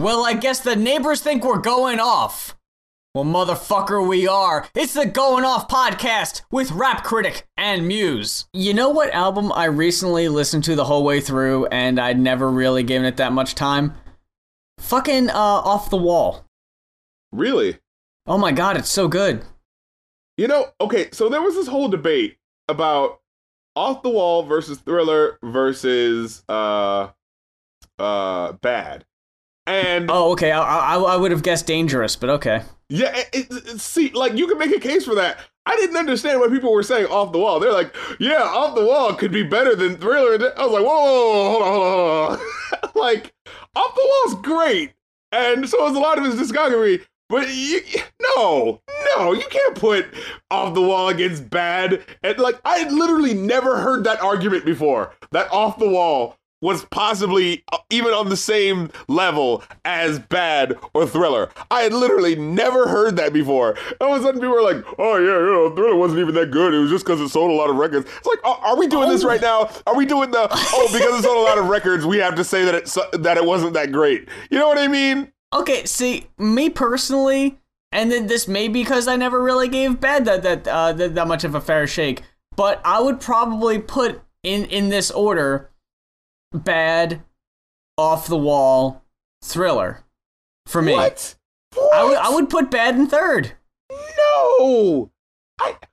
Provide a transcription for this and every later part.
Well, I guess the neighbors think we're going off. Well, motherfucker, we are. It's the Going Off podcast with Rap Critic and Muse. You know what album I recently listened to the whole way through and I'd never really given it that much time? Fucking uh, Off the Wall. Really? Oh my god, it's so good. You know, okay, so there was this whole debate about Off the Wall versus Thriller versus uh uh Bad. And Oh, okay. I, I, I would have guessed Dangerous, but okay. yeah, it, it, see, like you can make a case for that. I didn't understand what people were saying Off the Wall. They're like, yeah, Off the Wall could be better than Thriller. I was like, whoa, whoa, whoa, hold on, hold on, hold on. like, Off the Wall's great, and so is a lot of his discography. But you, no, no, you can't put Off the Wall against Bad. And like, I had literally never heard that argument before. That Off the Wall was possibly uh, even on the same level as Bad or Thriller. I had literally never heard that before. All of a sudden, people were like, "Oh yeah, you know, Thriller wasn't even that good. It was just because it sold a lot of records." It's like, are, are we doing this right now? Are we doing the oh because it sold a lot of records, we have to say that it that it wasn't that great? You know what I mean? Okay, see, me personally, and then this may be because I never really gave Bad that that, uh, that that much of a fair shake, but I would probably put in in this order: Bad, Off the Wall, Thriller. For me, What? I would What? I would put Bad in third. no.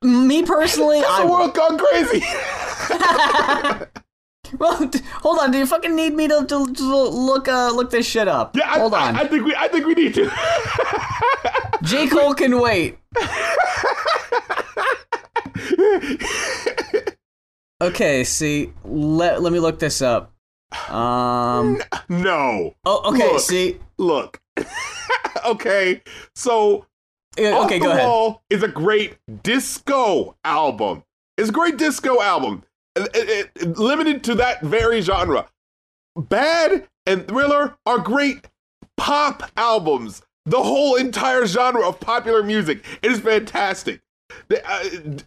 Me personally, I the world gone crazy? well, d- hold on. Do you fucking need me to, to, to look uh look this shit up? yeah, I, hold on. I, I think we I think we need to. J Cole can wait. Okay, see, let let me look this up. Um. no. Oh, okay. Look. See. Look. okay. So Off Okay, the go ahead. Wall is a great disco album. It's a great disco album. It- it- it- limited to that very genre. Bad and Thriller are great pop albums. The whole entire genre of popular music. It is fantastic. The, uh,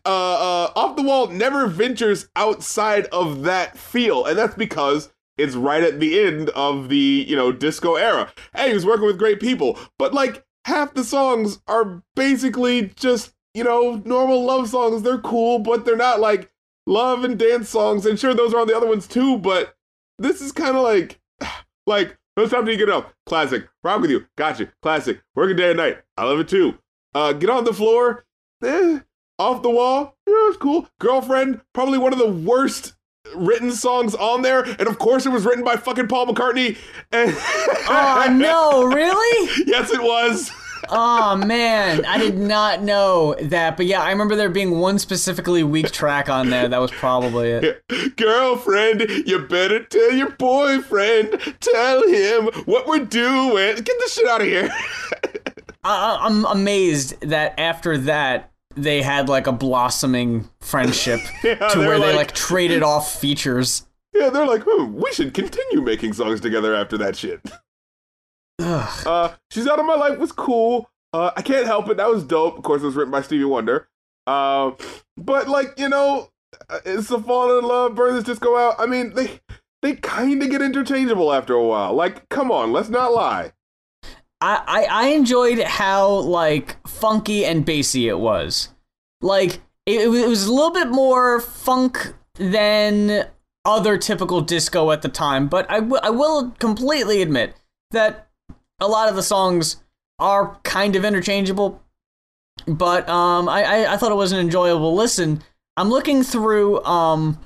uh, uh, Off the Wall never ventures outside of that feel, and that's because it's right at the end of the you know disco era. Hey, he was working with great people, but like half the songs are basically just you know normal love songs. They're cool, but they're not like love and dance songs. And sure, those are on the other ones too, but this is kind of like like no time to get up. Classic. Rock with you. Gotcha. Classic. Working day and night. I love it too. Uh, get on the floor. Eh, off the wall. Yeah, it's cool. Girlfriend. Probably one of the worst written songs on there, and of course it was written by fucking Paul McCartney. And Oh no, really? yes, it was. Oh man, I did not know that. But yeah, I remember there being one specifically weak track on there. That was probably it. Girlfriend, you better tell your boyfriend. Tell him what we're doing. Get this shit out of here. I, I'm amazed that after that they had like a blossoming friendship Yeah, to where they like- like traded off features. yeah, they're like, hmm, we should continue making songs together after that shit. Ugh. Uh, She's Out of My Life was cool. Uh, I can't help it. That was dope. Of course, it was written by Stevie Wonder. Um, but like you know, uh, it's the Falling in Love, Burn This Disco Out. I mean, they they kind of get interchangeable after a while. Like, come on, let's not lie. I, I enjoyed how like funky and bassy it was. Like it, it was- a little bit more funk than other typical disco at the time, but I I will completely admit that a lot of the songs are kind of interchangeable. But um, I, I I thought it was an enjoyable listen. I'm looking through um,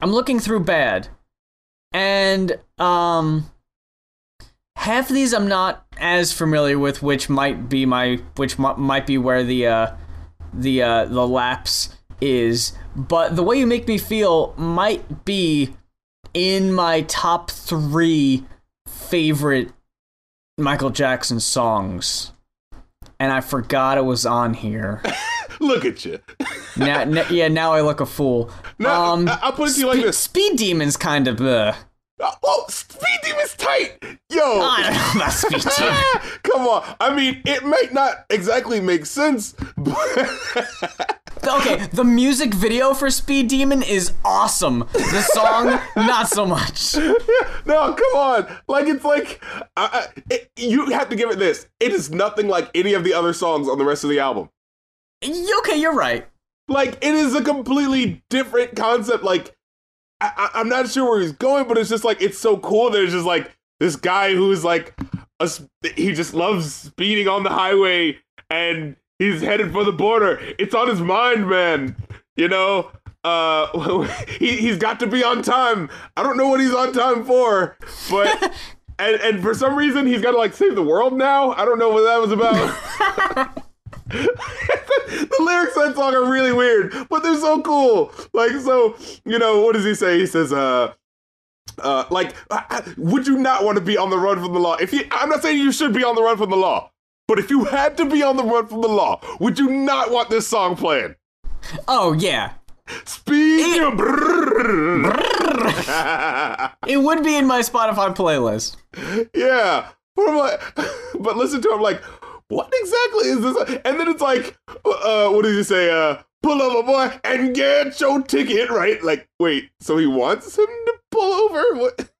I'm looking through Bad, and um, half of these I'm not as familiar with, which might be my which mi- might be where the uh, the uh, the lapse is. But the way you make me feel might be in my top three favorite Michael Jackson songs, and I forgot it was on here. Look at you. now, n- yeah, now I look a fool. Now, um, I- I'll put it to you like Spe- this. Speed Demons kind of. Uh, Oh, Speed Demon's tight. Yo. I don't know about Speed Demons. Come on. I mean, it might not exactly make sense, but Okay, the music video for Speed Demon is awesome. The song, not so much. no, come on. Like it's like uh, uh, it, you have to give it this. It is nothing like any of the other songs on the rest of the album. Okay, you're right. Like it is a completely different concept. Like I, am not sure where he's going, but it's just like it's so cool There's just like this guy who's like a, he just loves speeding on the highway and he's headed for the border. It's on his mind, man. You know, uh, he he's got to be on time. I don't know what he's on time for, but. and, and for some reason he's got to like save the world now. I don't know what that was about. the lyrics of that song are really weird, but they're so cool. Like, so you know, what does he say? He says, uh, uh, like, would you not want to be on the run from the law? If you, I'm not saying you should be on the run from the law, but if you had to be on the run from the law, would you not want this song playing? Oh yeah. Speed. It, it would be in my Spotify playlist. Yeah, but I'm like, but listen to him like, what exactly is this? And then it's like, uh, what did he say? Uh, pull over, boy, and get your ticket, right? Like, wait, so he wants him to pull over? What?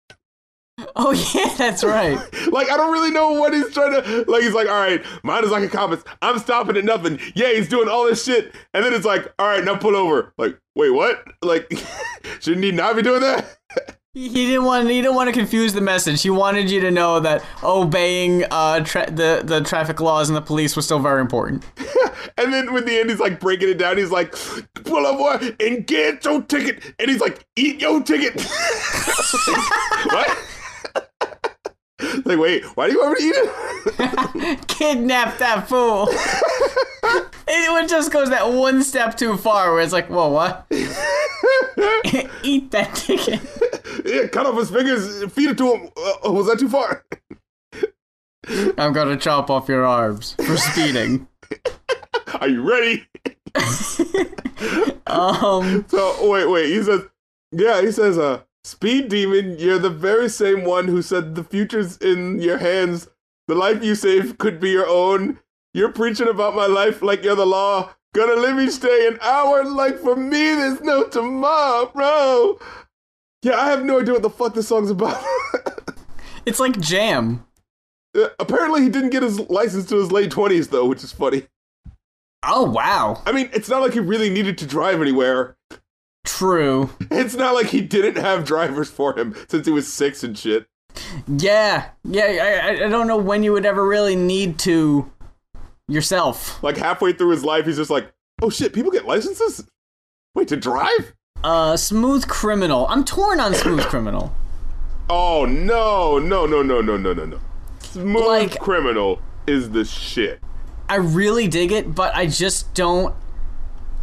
Oh yeah, that's right. like I don't really know what he's trying to like he's like, all right, mine is like a compass. I'm stopping at nothing. Yeah, he's doing all this shit. And then it's like, all right, now pull over. Like, wait, what? Like shouldn't he not be doing that? He didn't want. He didn't want to confuse the message. He wanted you to know that obeying uh, the the traffic laws and the police was still very important. and then when the end, he's like breaking it down. He's like, "Pull up, boy, and get your ticket." And he's like, "Eat your ticket." what? like, wait, why do you want me to eat it? Kidnap that fool. it just goes that one step too far where it's like, whoa, what? Eat that ticket. Yeah, cut off his fingers, feed it to him. Uh, was that too far? I'm gonna chop off your arms for speeding. Are you ready? um. So wait, wait. He says, yeah. He says, uh, Speed Demon, you're the very same one who said the future's in your hands. The life you save could be your own. You're preaching about my life like you're the law. Gonna let me stay an hour like for me, there's no tomorrow. Yeah, I have no idea what the fuck this song's about. it's like jam. Uh, apparently, he didn't get his license to his late 20s, though, which is funny. Oh, wow. I mean, it's not like he really needed to drive anywhere. True. It's not like he didn't have drivers for him since he was six and shit. Yeah, yeah. I, I don't know when you would ever really need to yourself. Like halfway through his life, he's just like, "Oh shit, people get licenses? Wait to drive?" Uh, Smooth Criminal. I'm torn on Smooth Criminal. Oh no, no, no, no, no, no, no, no. Smooth like, Criminal is the shit. I really dig it, but I just don't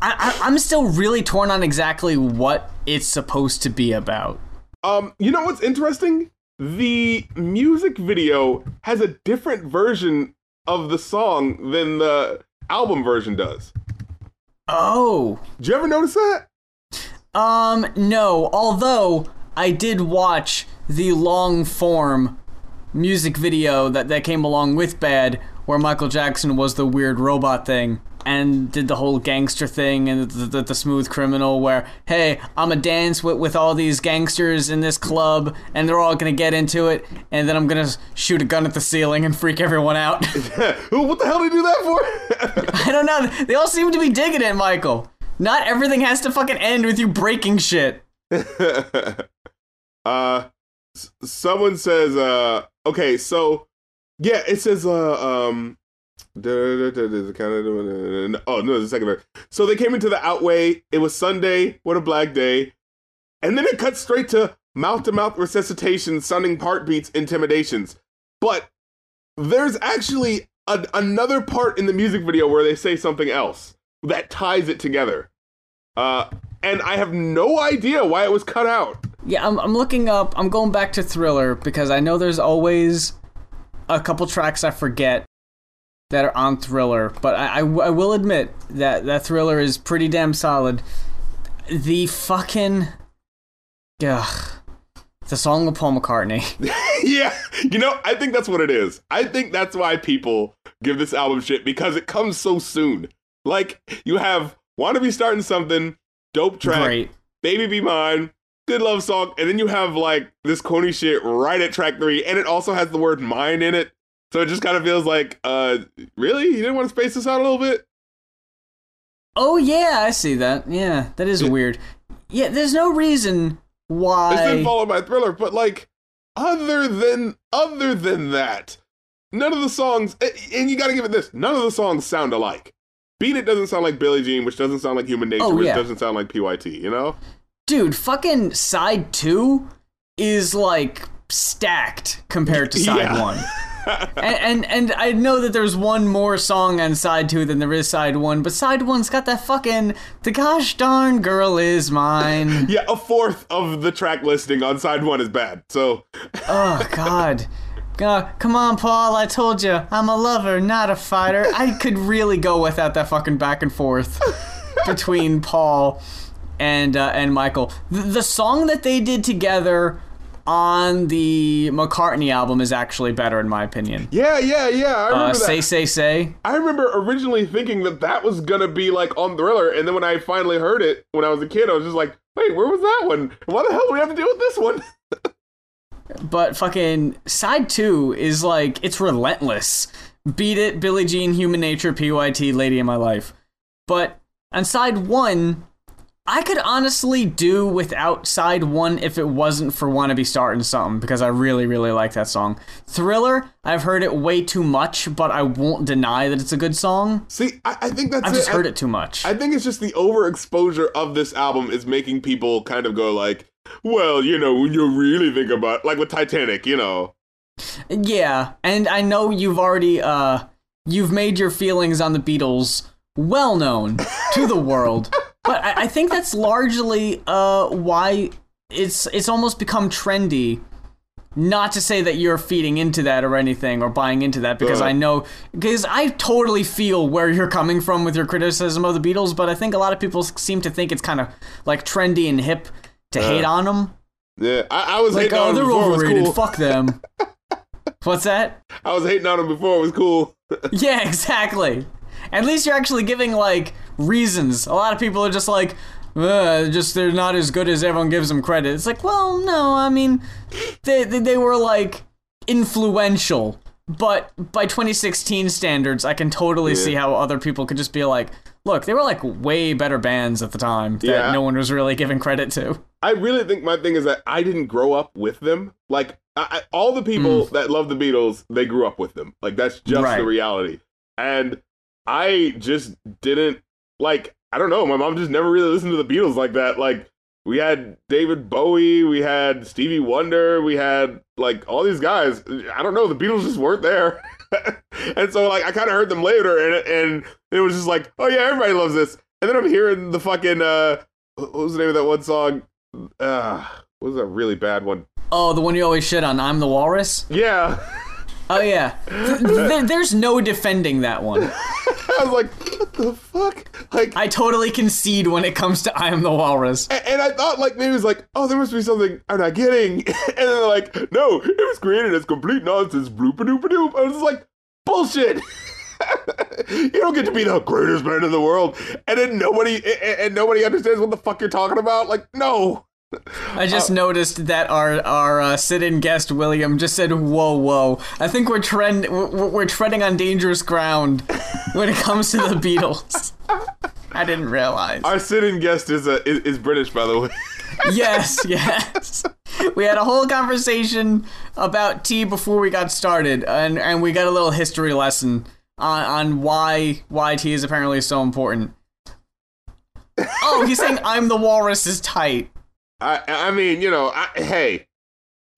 I, I, am still really torn on exactly what it's supposed to be about. Um, you know what's interesting? The music video has a different version of the song than the album version does. Oh. Did you ever notice that? Um, no. Although I did watch the long form music video that, that came along with Bad, where Michael Jackson was the weird robot thing and did the whole gangster thing and the, the, the, smooth criminal where hey i'm a dance with, with all these gangsters in this club and they're all gonna get into it and then i'm gonna shoot a gun at the ceiling and freak everyone out. What the hell did he do that for? I don't know. They all seem to be digging it michael not everything has to fucking end with you breaking shit uh someone says uh okay so yeah it says uh um Oh no, the second verse. So they came into the outway. It was Sunday. What a black day. And then it cuts straight to mouth to mouth resuscitation, sounding heartbeats, intimidations. But there's actually a, another part in the music video where they say something else that ties it together. Uh, and I have no idea why it was cut out. Yeah, I'm, I'm looking up. I'm going back to Thriller because I know there's always a couple tracks I forget that are on Thriller, but I, I, I, will admit that that Thriller is pretty damn solid. The fucking, ugh, the song of Paul McCartney. yeah, you know, I think that's what it is. I think that's why people give this album shit because it comes so soon. Like you have Want to be starting something, dope track, Great. Baby Be Mine, good love song, and then you have like this corny shit right at track three, and it also has the word mine in it. So it just kind of feels like, uh, really? You didn't want to space this out a little bit? Oh yeah, I see that. Yeah, that is weird. Yeah, there's no reason why. This didn't follow my thriller, but like, other than other than that, none of the songs, and you got to give it this, none of the songs sound alike. Beat It doesn't sound like Billie Jean, which doesn't sound like Human oh, Nature, Oh, which yeah. doesn't sound like PYT. You know? Dude, fucking side two is like stacked compared to side Yeah. one. And, and and I know that there's one more song on side two than there is side one, but side one's got that fucking the gosh darn girl is mine. Yeah, a fourth of the track listing on side one is bad. So Oh God. God, come on, Paul. I told you, I'm a lover, not a fighter. I could really go without that fucking back and forth between Paul and uh, and Michael. The, the song that they did together on the McCartney album is actually better, in my opinion. yeah, yeah, yeah. I remember Uh, that. say, say, say. I remember originally thinking that that was gonna be like on Thriller, and then when I finally heard it when I was a kid, I was just like, "Wait, where was that one? Why the hell do we have to deal with this one?" But fucking side two is like it's relentless. Beat it, Billie Jean, Human Nature, PYT, Lady in My Life. But on side one, I could honestly do without side one if it wasn't for Wanna Be Starting Something because I really, really like that song. Thriller, I've heard it way too much, but I won't deny that it's a good song. See, I, I think that's I've it. just I- heard it too much. I think it's just the overexposure of this album is making people kind of go like, well, you know, when you really think about like with Titanic, you know. Yeah, and I know you've already uh you've made your feelings on the Beatles well known to the world. But I, I think that's largely uh why it's it's almost become trendy. Not to say that you're feeding into that or anything or buying into that because Uh. I know because I totally feel where you're coming from with your criticism of the Beatles, but I think a lot of people seem to think it's kind of like trendy and hip to hate on them. Yeah, I, I was Like, hating oh, they're overrated. cool. Fuck them. What's that? I was hating on them before it was cool. Yeah, exactly. At least you're actually giving like reasons. A lot of people are just like, just they're not as good as everyone gives them credit. It's like, well, no, I mean, they they, they were like influential, but by 2016 standards, I can totally see how other people could just be like, look, they were like way better bands at the time that Yeah. no one was really giving credit to. I really think my thing is that I didn't grow up with them. Like I, I, all the people mm. that love the Beatles, they grew up with them. Like that's just Right. the reality. And I just didn't like. I don't know. My mom just never really listened to the Beatles like that. Like we had David Bowie, we had Stevie Wonder, we had like all these guys. I don't know. The Beatles just weren't there. and so like I kind of heard them later, and and it was just like, oh yeah, everybody loves this. And then I'm hearing the fucking uh, what was the name of that one song? uh what was that really bad one? Oh, the one you always shit on, I'm the Walrus? Yeah. Oh, yeah. Th- th- there's no defending that one. I was like, what the fuck? Like I totally concede when it comes to I am the Walrus. a- and I thought like maybe it was like, oh, there must be something I'm not getting. and then they're like, no, it was created as complete nonsense, bloop a doop a doop. I was just like, bullshit. you don't get to be the greatest man in the world, and then nobody a- a- and nobody understands what the fuck you're talking about. Like, no. I just noticed that our our uh, sit-in guest William just said, "Whoa, whoa!" I think we're trend we're, we're treading on dangerous ground when it comes to the Beatles. I didn't realize. Our sit-in guest is a is, is British, by the way. yes, yes. We had a whole conversation about tea before we got started, and and we got a little history lesson on on why why tea is apparently so important. Oh, he's saying I'm the walrus is tight. I I mean, you know, I, hey,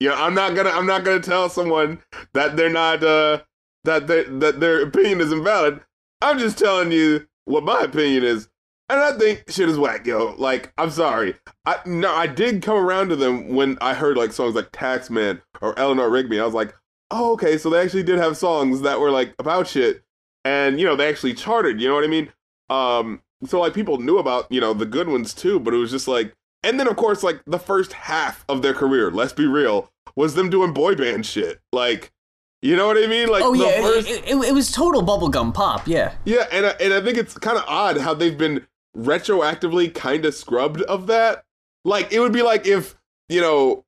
you know, I'm not gonna I'm not gonna tell someone that they're not uh that they, that their opinion is invalid. I'm just telling you what my opinion is, and I think shit is whack, yo. Like, I'm sorry. I no, I did come around to them when I heard like songs like Taxman or Eleanor Rigby. I was like, oh, okay, so they actually did have songs that were like about shit, and you know, they actually charted. You know what I mean? Um, so like people knew about you know the good ones too, but it was just like and then, of course, like the first half of their career, let's be real, was them doing boy band shit. Like, you know what I mean? Like, Oh the yeah, first, it, it, it was total bubblegum pop. Yeah. yeah, and I, and I think it's kind of odd how they've been retroactively kind of scrubbed of that. Like it would be like if you know,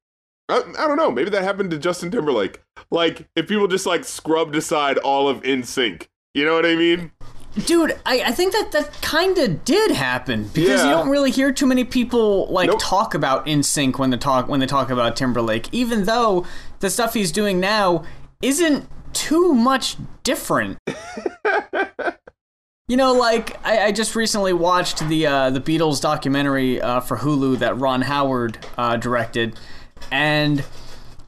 I, I don't know, maybe that happened to Justin Timberlake. Like if people just like scrubbed aside all of NSYNC. You know what I mean? Dude, I, I think that that kind of did happen because Yeah. you don't really hear too many people like Nope. talk about NSYNC when they talk when they talk about Timberlake, even though the stuff he's doing now isn't too much different. you know, like I, I just recently watched the uh, the Beatles documentary uh, for Hulu that Ron Howard uh, directed, and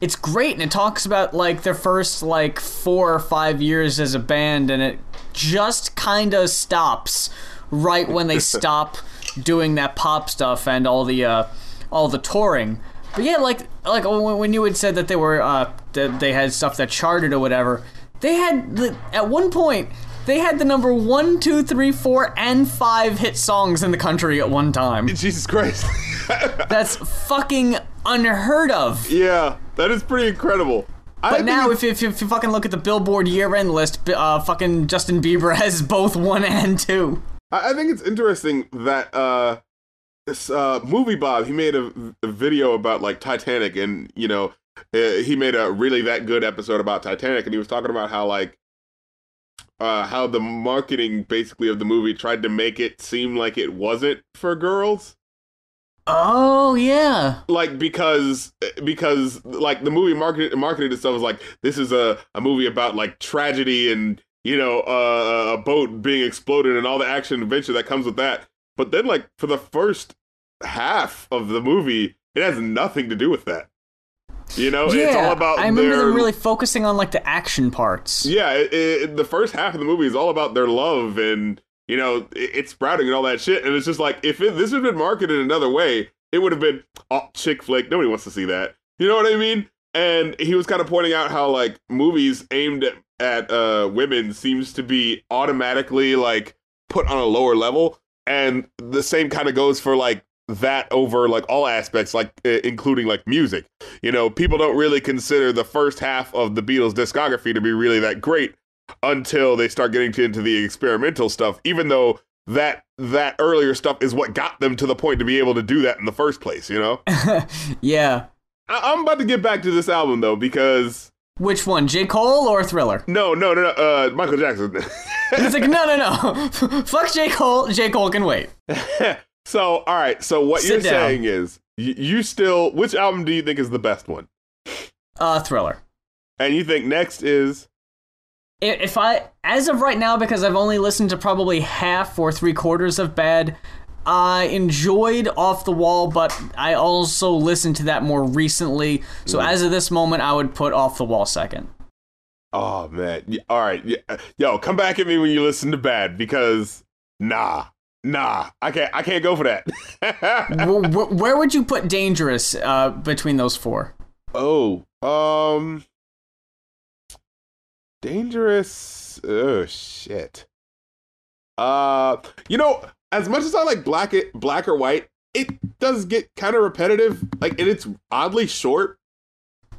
it's great and it talks about like their first like four or five years as a band and it just kind of stops right when they stop doing that pop stuff and all the uh all the touring but yeah like like when when you had said that they were uh that they had stuff that charted or whatever they had the, at one point they had the number one two three four and five hit songs in the country at one time Jesus Christ. that's fucking unheard of yeah, that is pretty incredible. But now, if, if, if you fucking look at the Billboard year-end list, uh, fucking Justin Bieber has both one and two. I I think it's interesting that uh, this uh, MovieBob he made a, a video about like Titanic, and you know uh, he made a really that good episode about Titanic, and he was talking about how like uh, how the marketing basically of the movie tried to make it seem like it wasn't for girls Oh yeah, like because because like the movie marketed marketed itself as like this is a, a movie about like tragedy and you know uh, a boat being exploded and all the action adventure that comes with that but then like for the first half of the movie it has nothing to do with that you know yeah. it's all about I remember their them really focusing on like the action parts. yeah, it, it, the first half of the movie is all about their love and you know it's sprouting and all that shit. And it's just like if it, this had been marketed another way, it would have been oh chick flick. Nobody wants to see that. You know what I mean? And he was kind of pointing out how like movies aimed at, uh, women seems to be automatically like put on a lower level, and the same kind of goes for like that over like all aspects, like including like music. You know, people don't really consider the first half of the Beatles discography to be really that great until they start getting to, into the experimental stuff, even though that that earlier stuff is what got them to the point to be able to do that in the first place, you know? yeah. I- I'm about to get back to this album though, because Which one, J Cole or Thriller? no, no, no, no uh, Michael Jackson. It's like no, no, no. Fuck J Cole. J Cole can wait. so, all right. So what Sit you're down. saying is, you, you still, which album do you think is the best one? Uh, Thriller. And you think next is If I, as of right now, because I've only listened to probably half or three quarters of Bad, I enjoyed Off the Wall, but I also listened to that more recently. So as of this moment, I would put Off the Wall second. Oh man! All right, yo, come back at me when you listen to Bad because nah, nah, I can't, I can't go for that. wh- wh- where would you put Dangerous uh, between those four? oh, um, dangerous. Oh shit. Uh, you know, as much as I like black it, black or white, it does get kind of repetitive. Like, and it's oddly short.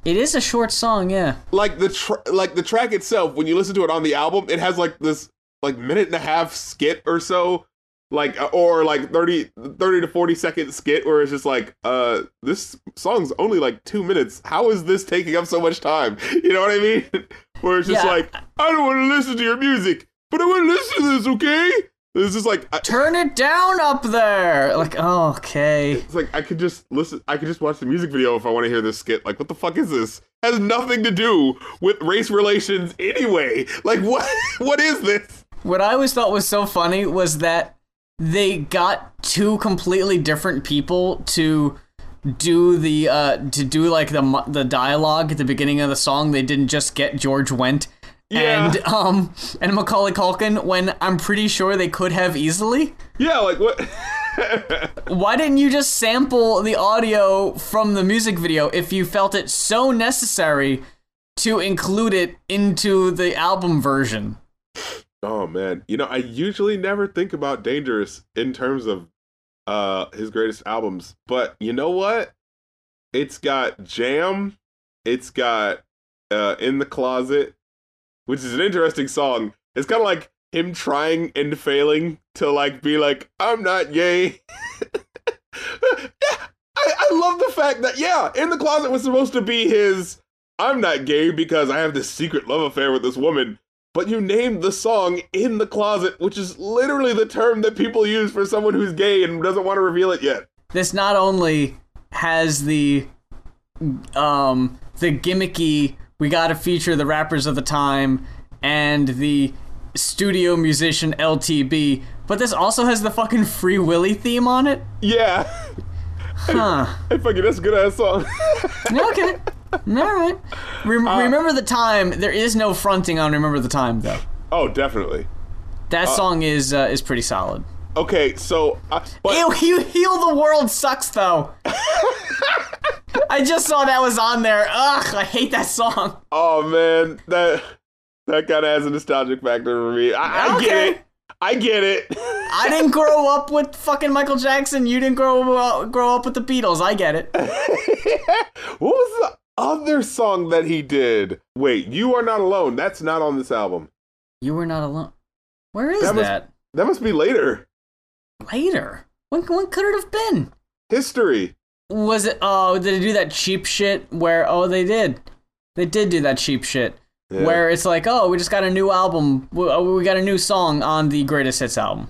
It is a short song, yeah. like the tr- like the track itself when you listen to it on the album it has like this like minute and a half skit or so like uh, or like 30 30 to 40 second skit where it's just like uh this song's only like two minutes how is this taking up so much time you know what i mean where it's just Yeah. like i don't want to listen to your music but i want to listen to this okay it's just like I, Turn it down up there. Like, oh, okay. it's like I could just listen. I could just watch the music video if I want to hear this skit. Like, what the fuck is this? Has nothing to do with race relations anyway. Like, what? What is this? What I always thought was so funny was that they got two completely different people to do the uh to do like the the dialogue at the beginning of the song. They didn't just get George Wendt Yeah. and um and Macaulay Culkin when I'm pretty sure they could have easily. Yeah, like what? Why didn't you just sample the audio from the music video if you felt it so necessary to include it into the album version? oh man, you know, I usually never think about Dangerous in terms of uh his greatest albums, but you know what? It's got Jam. It's got uh In the Closet, which is an interesting song. It's kind of like him trying and failing to like be like, I'm not gay. I, I love the fact that yeah, in the closet was supposed to be his I'm not gay because I have this secret love affair with this woman. But you named the song in the closet, which is literally the term that people use for someone who's gay and doesn't want to reveal it yet. This not only has the um the gimmicky we got to feature the rappers of the time and the studio musician LTB, but this also has the fucking Free Willy theme on it. Yeah. Huh. Hey, fuck it, that's a good ass song. okay. All right. Rem- Uh, remember the time. There is no fronting on Remember the Time though. oh, definitely. That song is uh, is pretty solid. Okay, so uh, but Ew, heal the world sucks though. I just saw that was on there. Ugh, I hate that song. oh man, that that kind of has a nostalgic factor for me. I, I get it. I get it. I didn't grow up with fucking Michael Jackson. You didn't grow up, grow up with the Beatles. I get it. what was the other song that he did? Wait, you are not alone. That's not on this album. You were not alone. Where is That that? That must be later. Later. When when could it have been? History. Was it? Oh, did they do that cheap shit? Where? Oh, they did. They did do that cheap shit. Yeah. Where it's like, oh, we just got a new album. We, oh, we got a new song on the greatest hits album.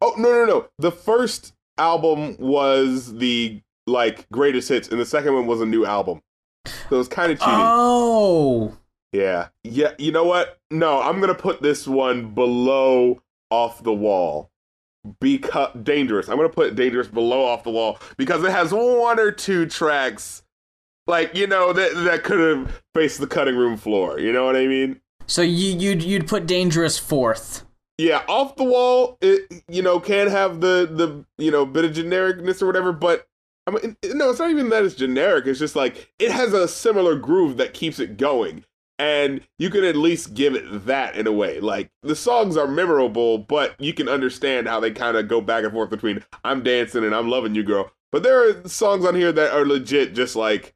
Oh no no no! The first album was the like greatest hits, and the second one was a new album. So it was kind of cheating. Oh. yeah, yeah. You know what? No, I'm gonna put this one below off the wall because dangerous. I'm gonna put dangerous below off the wall because it has one or two tracks, like you know that that could have faced the cutting room floor. You know what I mean? So you you'd you'd put Dangerous fourth. Yeah, off the wall, it you know can have the the you know bit of genericness or whatever, but I mean no, it's not even that it's generic. It's just like it has a similar groove that keeps it going, and you can at least give it that in a way. Like the songs are memorable, but you can understand how they kind of go back and forth between I'm dancing and I'm loving you, girl. But there are songs on here that are legit, just like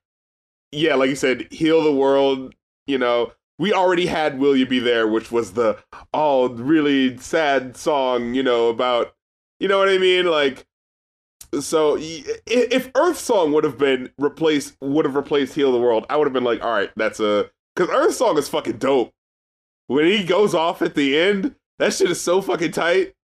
yeah, like you said, heal the world. You know, we already had "Will You Be There," which was the all really sad song, you know, about you know what I mean, like. So if Earth Song would have been replaced, would have replaced "Heal the World," I would have been like, all right, that's a because Earth Song is fucking dope. When he goes off at the end, that shit is so fucking tight.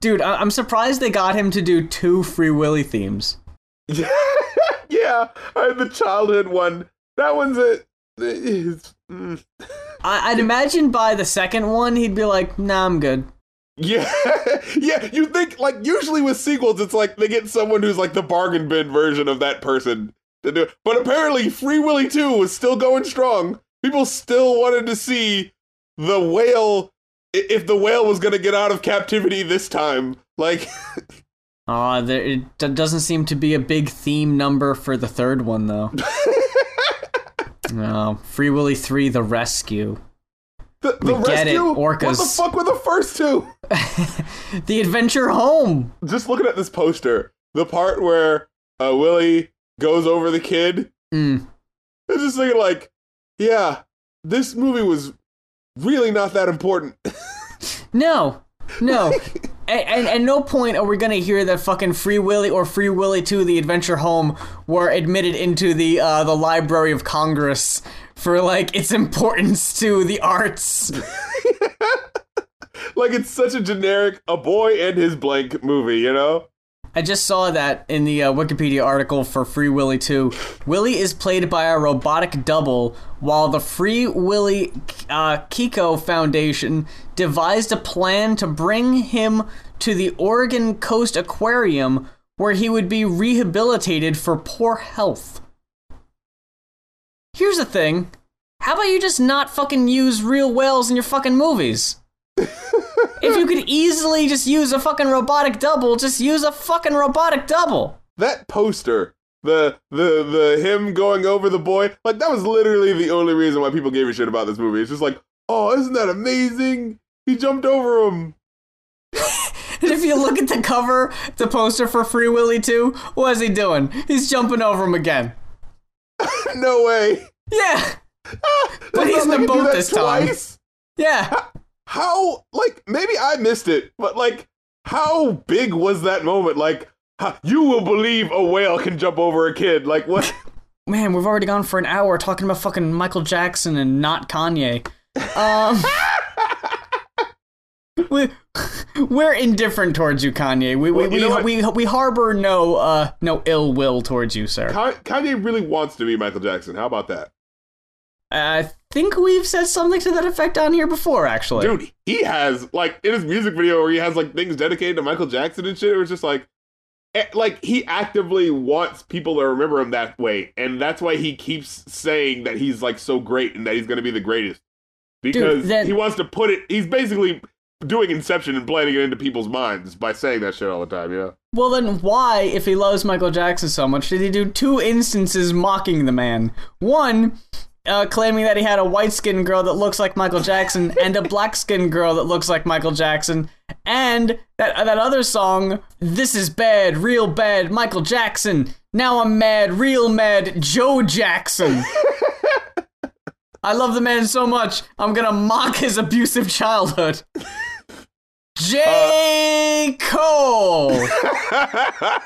Dude, I- I'm surprised they got him to do two Free Willy themes. yeah, I the childhood one. That one's a. Mm. I- I'd imagine by the second one he'd be like, "Nah, I'm good." Yeah, yeah. You think like usually with sequels, it's like they get someone who's like the bargain bin version of that person to do. it. But apparently, Free Willy Two was still going strong. People still wanted to see the whale. If the whale was gonna get out of captivity this time, like, Aw, there it doesn't seem to be a big theme number for the third one though. no, Free Willy three: The Rescue. The, the get it, rescue. What the fuck were the first two? the Adventure Home. Just looking at this poster, the part where uh, Willy goes over the kid. Mm. I was just thinking, like, yeah, this movie was really not that important. No, no. And, and at no point are we gonna hear that fucking Free Willy or Free Willy 2 The Adventure Home were admitted into the uh, the Library of Congress for like its importance to the arts. like, it's such a generic a boy and his blank movie, you know? I just saw that in the uh, Wikipedia article for Free Willy 2. Willy is played by a robotic double, while the Free Willy uh, Keiko Foundation devised a plan to bring him to the Oregon Coast Aquarium, where he would be rehabilitated for poor health. Here's the thing how about you just not fucking use real whales in your fucking movies? if you could easily just use a fucking robotic double, just use a fucking robotic double. That poster, the the the him going over the boy, like that was literally the only reason why people gave a shit about this movie. It's just like, oh, isn't that amazing? He jumped over him. And if you look at the cover, the poster for Free Willy 2, what is he doing? He's jumping over him again. no way. Yeah, But he's in the boat this time. time. yeah. how like maybe I missed it, but like how big was that moment? Like how, you will believe a whale can jump over a kid. Like what? Man, we've already gone for an hour talking about fucking Michael Jackson and not Kanye. Um, we, we're indifferent towards you, Kanye. We Well, we, you we, we we harbor no uh no ill will towards you, sir. Kanye really wants to be Michael Jackson. How about that, I think we've said something to that effect on here before, actually. dude? He has like in his music video where he has like things dedicated to Michael Jackson and shit. It was just like. eh, Like he actively wants people to remember him that way, and that's why he keeps saying that he's like so great and that he's going to be the greatest because then- he wants to put it. He's basically doing Inception and planting it into people's minds by saying that shit all the time. Yeah. Well, then why, if he loves Michael Jackson so much, did he do two instances mocking the man? One, uh, claiming that he had a white skinned girl that looks like Michael Jackson and a black skinned girl that looks like Michael Jackson, and that that other song, "This is bad, real bad, Michael Jackson." Now I'm mad, real mad, Joe Jackson. I love the man so much, I'm gonna mock his abusive childhood. J. Cole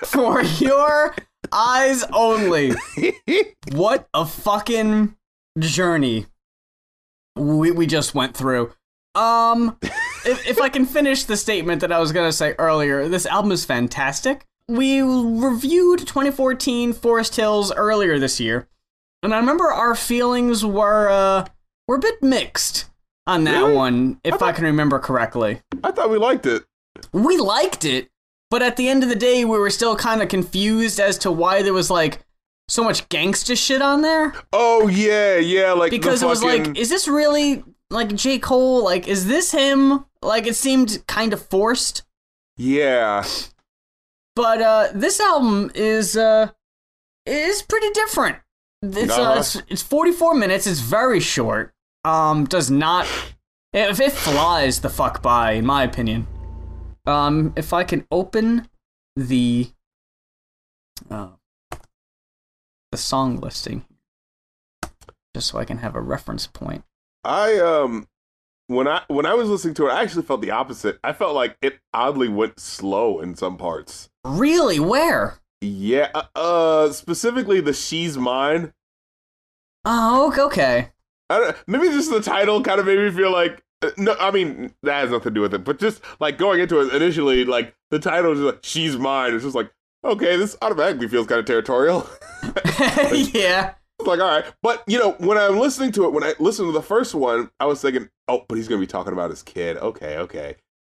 for your eyes only. What a fucking journey we we just went through. Um, if, if I can finish the statement that I was gonna say earlier, this album is fantastic. We reviewed 2014 Forest Hills earlier this year, and I remember our feelings were uh were a bit mixed on that Really? one, if I can remember correctly I thought we liked it. we liked it, but at the end of the day, we were still kind of confused as to why there was like so much gangsta shit on there. Oh yeah, yeah. Like Because it was fucking- like, is this really like J. Cole? Like, is this him? Like, it seemed kind of forced. yeah. But uh, this album is uh, is pretty different. It's uh, Uh-huh. it's, it's 44 minutes. It's very short. Um, does not if it flies the fuck by, in my opinion. Um, if I can open the uh, the song listing, just so I can have a reference point. I um when I when I was listening to it, I actually felt the opposite. I felt like it oddly went slow in some parts. Really, where? Yeah, uh, uh specifically the "She's Mine." Oh, ok- okay. I don't, maybe just the title kind of made me feel like uh, no. I mean that has nothing to do with it, but just like going into it initially, like the title is like "She's Mine." It's just like okay, this automatically feels kind of territorial. yeah. It's like, all right. But, you know, when I'm listening to it, when I listened to the first one, I was thinking, oh, but he's going to be talking about his kid. Okay, okay.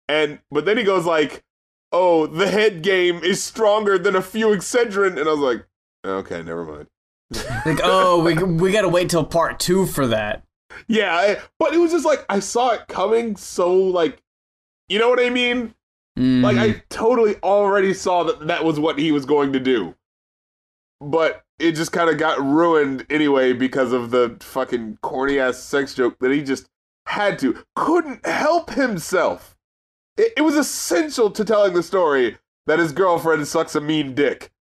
And, but then he goes like, oh, the head game is stronger than a few Excedrin. And I was like, okay, never mind. Like, oh, we we gotta wait till part two for that. Yeah, I, but it was just like, I saw it coming so, like, you know what I mean? Like, Mhm. I totally already saw that that was what he was going to do. But it just kind of got ruined anyway because of the fucking corny ass sex joke that he just had to, couldn't help himself. It, it was essential to telling the story that his girlfriend sucks a mean dick.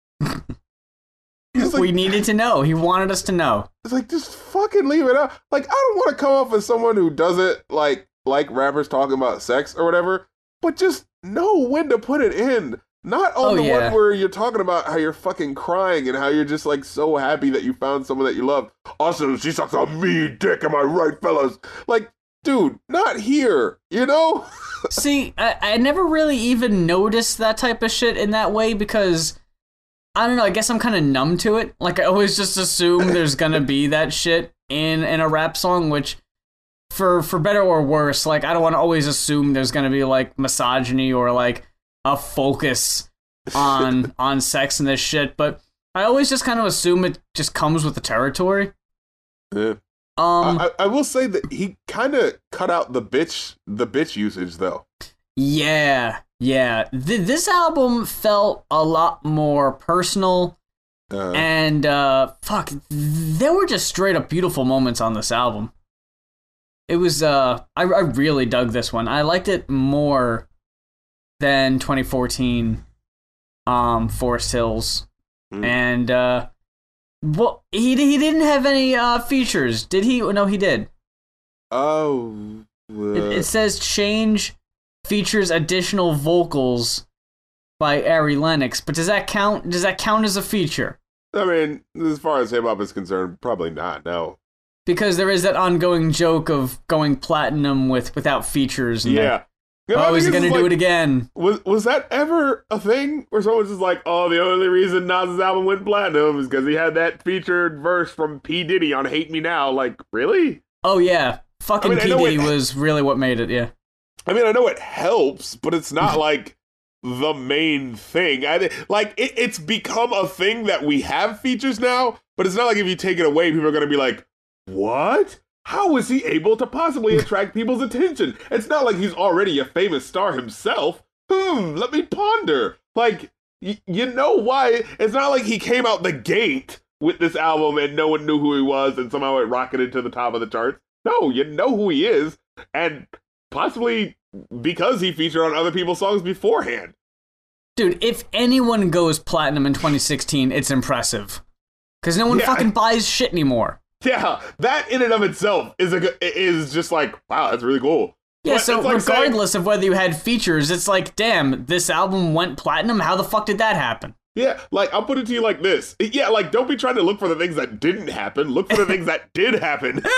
Like, we needed to know. He wanted us to know. it's like just fucking leave it out. Like I don't want to come off as someone who doesn't like like rappers talking about sex or whatever, but just know when to put it in. Not on Oh, the yeah. one where you're talking about how you're fucking crying and how you're just like so happy that you found someone that you love. Also, she sucks a mean dick. Am I right, fellas? Like, dude, not here. You know? See, I, I never really even noticed that type of shit in that way because I don't know. I guess I'm kind of numb to it. Like I always just assume there's gonna be that shit in in a rap song, which for for better or worse, like I don't want to always assume there's gonna be like misogyny or like a focus on on sex and this shit. But I always just kind of assume it just comes with the territory. Yeah. Um. I, I will say that he kind of cut out the bitch the bitch usage though. Yeah, yeah. Th- this album felt a lot more personal, Uh, and uh, fuck, there were just straight up beautiful moments on this album. It was, uh, I, I really dug this one. I liked it more than 2014, um, Forest Hills, Mm. and uh, well, he he didn't have any uh features, did he? No, he did. oh, It, it says change features additional vocals by Ari Lennox, but does that count? Does that count as a feature? I mean, as far as hip hop is concerned, probably not. No. Because there is that ongoing joke of going platinum with without features. And Yeah. Oh, I oh, he's gonna do like- it again. Was was that ever a thing where someone's just like, oh, the only reason Nas's album went platinum is because he had that featured verse from P Diddy on "Hate Me Now"? Like, really? Oh yeah, fucking I mean, P Diddy it- was really what made it. Yeah. I mean, I know it helps, but it's not like the main thing. I like it, it's become a thing that we have features now, but it's not like if you take it away, people are gonna be like, "What? How is he able to possibly attract people's attention?" It's not like he's already a famous star himself. Hmm. Let me ponder. Like, y- you know why? It's not like he came out the gate with this album and no one knew who he was, and somehow it rocketed to the top of the charts. No, you know who he is, and possibly because he featured on other people's songs beforehand. Dude, if anyone goes platinum in 2016, it's impressive. Because no one Yeah, fucking buys shit anymore. Yeah, that in and of itself is a is just like wow, that's really cool. Yeah, But so like saying- regardless of whether you had features, it's like, damn, this album went platinum. How the fuck did that happen? Yeah, like I'll put it to you like this. Yeah, like don't be trying to look for the things that didn't happen. Look for the things that did happen.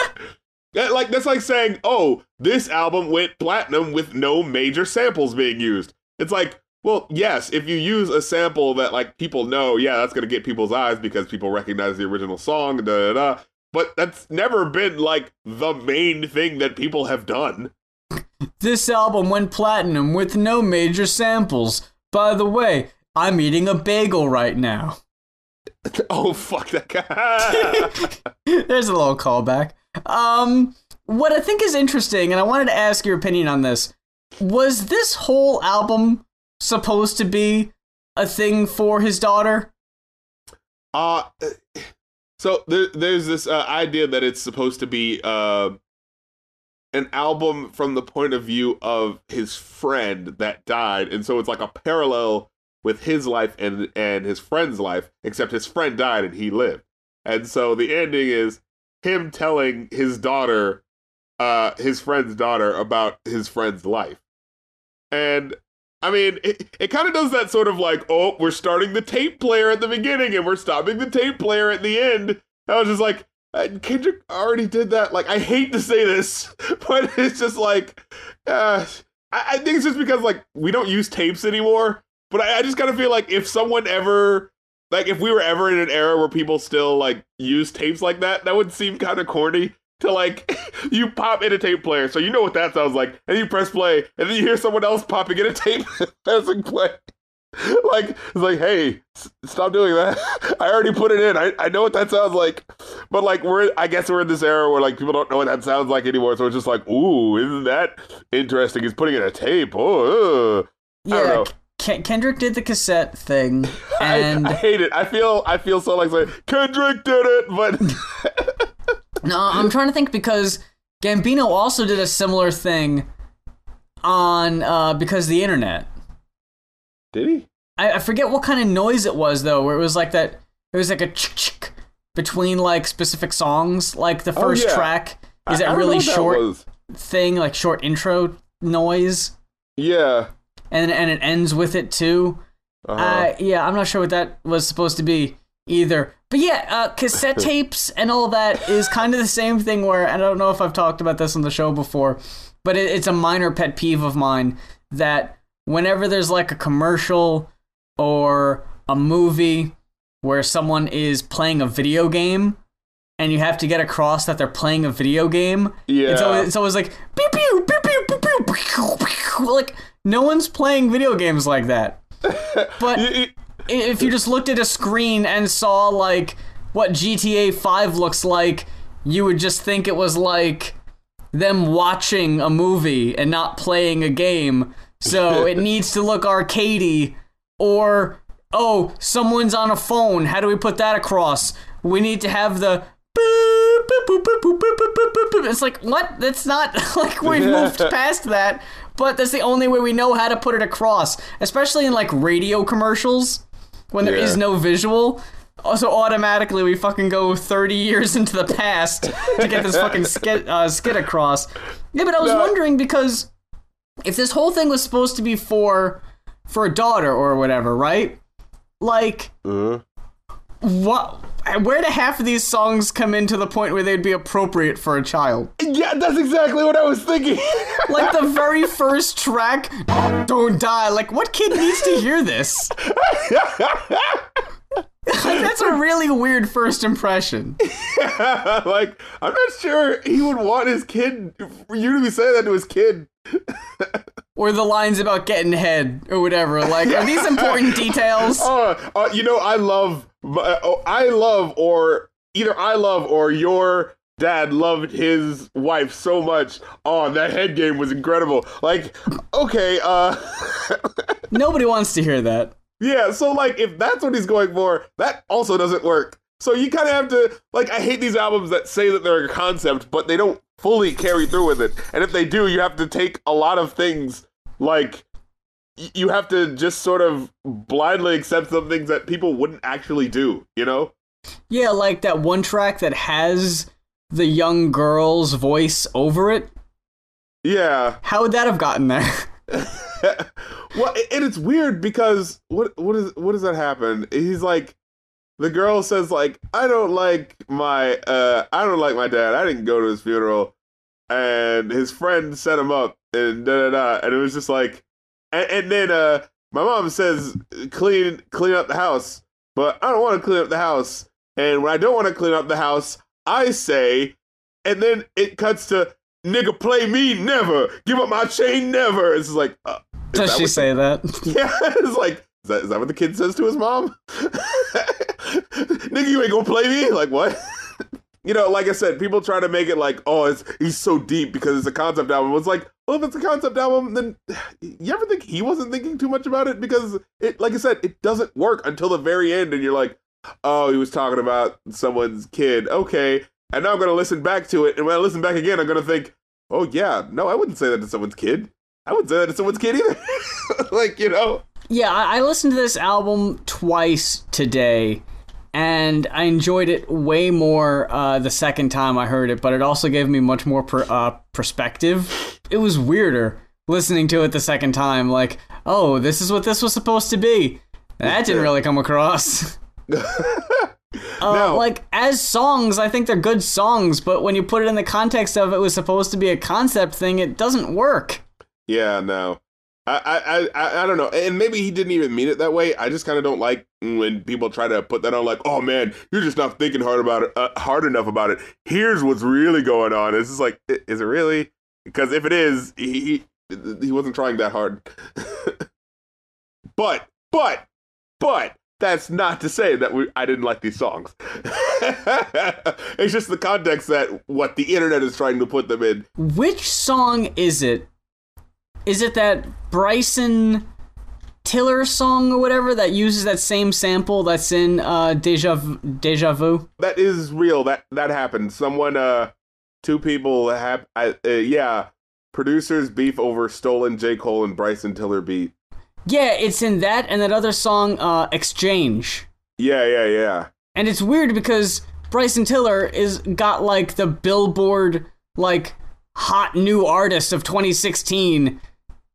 Yeah, like that's like saying, "Oh, this album went platinum with no major samples being used." It's like, well, yes, if you use a sample that like people know, yeah, that's gonna get people's eyes because people recognize the original song. Da da da. But that's never been like the main thing that people have done. This album went platinum with no major samples. By the way, I'm eating a bagel right now. Oh fuck that guy. There's a little callback. Um, what I think is interesting, and I wanted to ask your opinion on this, was this whole album supposed to be a thing for his daughter? Uh so there, there's this uh, idea that it's supposed to be uh, an album from the point of view of his friend that died, and so it's like a parallel with his life and and his friend's life, except his friend died and he lived, and so the ending is him telling his daughter, uh, his friend's daughter about his friend's life, and I mean, it, it kind of does that sort of like, oh, we're starting the tape player at the beginning and we're stopping the tape player at the end. I was just like, uh, Kendrick already did that. Like, I hate to say this, but it's just like, uh, I, I think it's just because like we don't use tapes anymore. But I, I just kind of feel like if someone ever, like, if we were ever in an era where people still like use tapes like that, that would seem kind of corny. To like, you pop in a tape player, so you know what that sounds like, and you press play, and then you hear someone else popping in a tape pressing play. Like, it's like, hey, s- stop doing that. I already put it in. I, I know what that sounds like, but like, we're I guess we're in this era where like people don't know what that sounds like anymore. So it's just like, ooh, isn't that interesting? He's putting in a tape. Oh, uh. I don't know. Ken- Kendrick did the cassette thing, and I hate it. I feel I feel so like saying Kendrick did it, but No, I'm trying to think because Gambino also did a similar thing on uh, because of the internet. did he? I, I forget what kind of noise it was though, where it was like that. It was like a chick chick between like specific songs. Like the first Oh, yeah. track is I- I that really what that short thing, like short intro noise, Yeah and and it ends with it too. Uh-huh. Uh, yeah, I'm not sure what that was supposed to be either. But yeah, uh, cassette tapes and all that is kind of the same thing. Where I don't know if I've talked about this on the show before, but it, it's a minor pet peeve of mine that whenever there's like a commercial or a movie where someone is playing a video game and you have to get across that they're playing a video game. Yeah. It's always, it's always like beep like, no one's playing video games like that. But if you just looked at a screen and saw like what GTA 5 looks like, you would just think it was like them watching a movie and not playing a game. So it needs to look arcadey or oh, someone's on a phone. How do we put that across? We need to have the boop, It's like what? That's not like we've moved past that. But that's the only way we know how to put it across, especially in like radio commercials when there is Yeah. no visual. also automatically we fucking go 30 years into the past to get this fucking skit uh, skit across. Yeah, but I was No. wondering because if this whole thing was supposed to be for for a daughter or whatever, right? Like Uh, what where do half of these songs come in to the point where they'd be appropriate for a child? yeah, that's exactly what I was thinking. Like the very first track, "Don't Die." Like, what kid needs to hear this? Like, that's a really weird first impression. like, I'm not sure he would want his kid, for you to be saying that to his kid. Or the lines about getting head or whatever. Like, are these important details? Uh, uh, you know, I love, uh, oh, I love, or either I love or your dad loved his wife so much. Oh, that head game was incredible. Like, okay, uh, Nobody wants to hear that. yeah, so like, if that's what he's going for, that also doesn't work. So you kind of have to, like, I hate these albums that say that they're a concept, but they don't fully carry through with it. And if they do, you have to take a lot of things, like, you have to just sort of blindly accept some things that people wouldn't actually do, you know? Yeah, like that one track that has the young girl's voice over it. Yeah. How would that have gotten there? well, and it's weird because what what is what does that happen? He's like, the girl says like, I don't like my uh, I don't like my dad. I didn't go to his funeral, and his friend set him up, and da da da, and it was just like, and, and then uh, my mom says clean clean up the house, but I don't want to clean up the house, and when I don't want to clean up the house, I say, and then it cuts to. Nigga, play me never. Give up my chain never. It's like, uh, Does she say that? yeah, it's like, is that, is that what the kid says to his mom? Nigga, you ain't gonna play me? Like, what? you know, like I said, people try to make it like, oh, it's he's so deep because it's a concept album. It's like, well, if it's a concept album, then you ever think he wasn't thinking too much about it? Because it, like I said, it doesn't work until the very end, and you're like, oh, he was talking about someone's kid. Okay, and now I'm gonna listen back to it, and when I listen back again, I'm gonna think, oh yeah, no, I wouldn't say that to someone's kid. I wouldn't say that to someone's kid either. like, you know. Yeah, I, I listened to this album twice today, and I enjoyed it way more uh, the second time I heard it. But it also gave me much more per, uh, perspective. It was weirder listening to it the second time. Like, oh, this is what this was supposed to be. That didn't really come across. Uh, No. Like as songs, I think they're good songs, but when you put it in the context of it was supposed to be a concept thing, it doesn't work. Yeah, no. I, I, I, I don't know. And maybe he didn't even mean it that way. I just kind of don't like when people try to put that on like, oh man, you're just not thinking hard about it, uh, hard enough about it. Here's what's really going on. It's just like, is it really? Because if it is, he, he, he wasn't trying that hard. but, but, but, that's not to say that we, I didn't like these songs. it's just the context that what the internet is trying to put them in. Which song is it? Is it that Bryson Tiller song or whatever that uses that same sample that's in uh, Deja Vu- Deja Vu? that is real. That that happened. Someone, uh, two people have, uh, uh, yeah, producers beef over stolen J Cole and Bryson Tiller beat. Yeah, it's in that and that other song, uh, Exchange. Yeah, yeah, yeah. And it's weird because Bryson Tiller is got like the Billboard like hot new artist of 2016,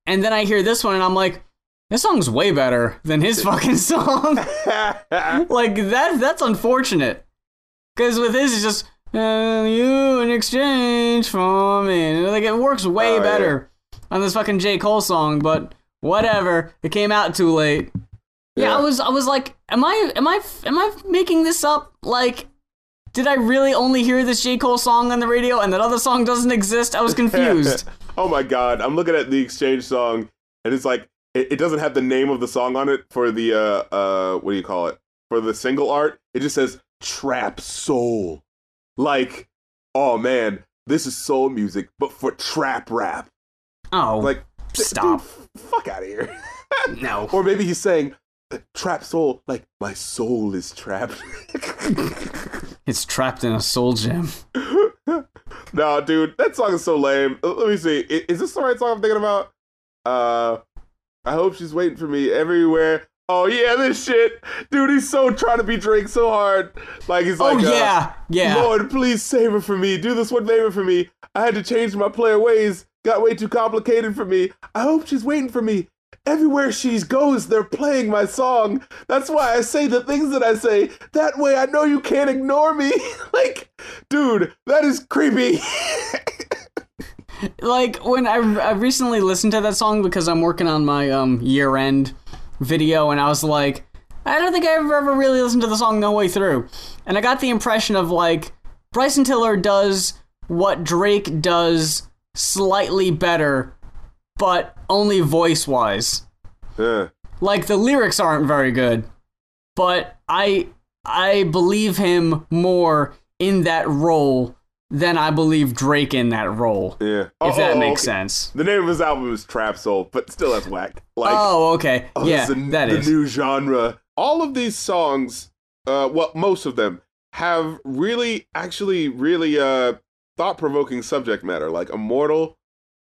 and then I hear this one and I'm like, this song's way better than his fucking song. like that that's unfortunate. Because with his it's just uh, you in exchange for me. Like it works way Oh, yeah. better on this fucking j. Cole song but whatever. It came out too late. Yeah, Yeah. i was i was like am i am i am i making this up? Like did i really only hear this j. Cole song on the radio and that other song doesn't exist? I was confused. Oh my god, I'm looking at the exchange song, and it's like it, it doesn't have the name of the song on it for the uh uh what do you call it for the single art. It just says trap soul. Like, oh man, this is soul music, but for trap rap. oh Like, Stop. dude, fuck out of here. no Or maybe he's saying, trap soul, like, my soul is trapped. it's trapped in a soul gem no, dude, that song is so lame. Let me see. Is this the right song I'm thinking about? Uh, I hope she's waiting for me everywhere. Oh yeah, this shit, dude. He's so trying to be Drake so hard. Like he's like, oh uh, yeah, yeah. Lord, please save her for me. Do this one favor for me. I had to change my player ways. Got way too complicated for me. I hope she's waiting for me. Everywhere she goes, they're playing my song. That's why I say the things that I say. That way I know you can't ignore me. like, dude, that is creepy. like when I, I recently listened to that song because I'm working on my um year end video and I was like I don't think I ever ever really listened to the song the way through and I got the impression of like Bryson Tiller does what Drake does slightly better but only voice wise yeah. like the lyrics aren't very good but I I believe him more in that role than I believe Drake in that role. Yeah. If that Oh, makes okay. sense. The name of his album is Trap Soul, but still that's whack. Like, oh, okay. oh, yeah, the, that the is. new genre. All of these songs, uh, well, most of them have really, actually, really uh, thought-provoking subject matter, like Immortal,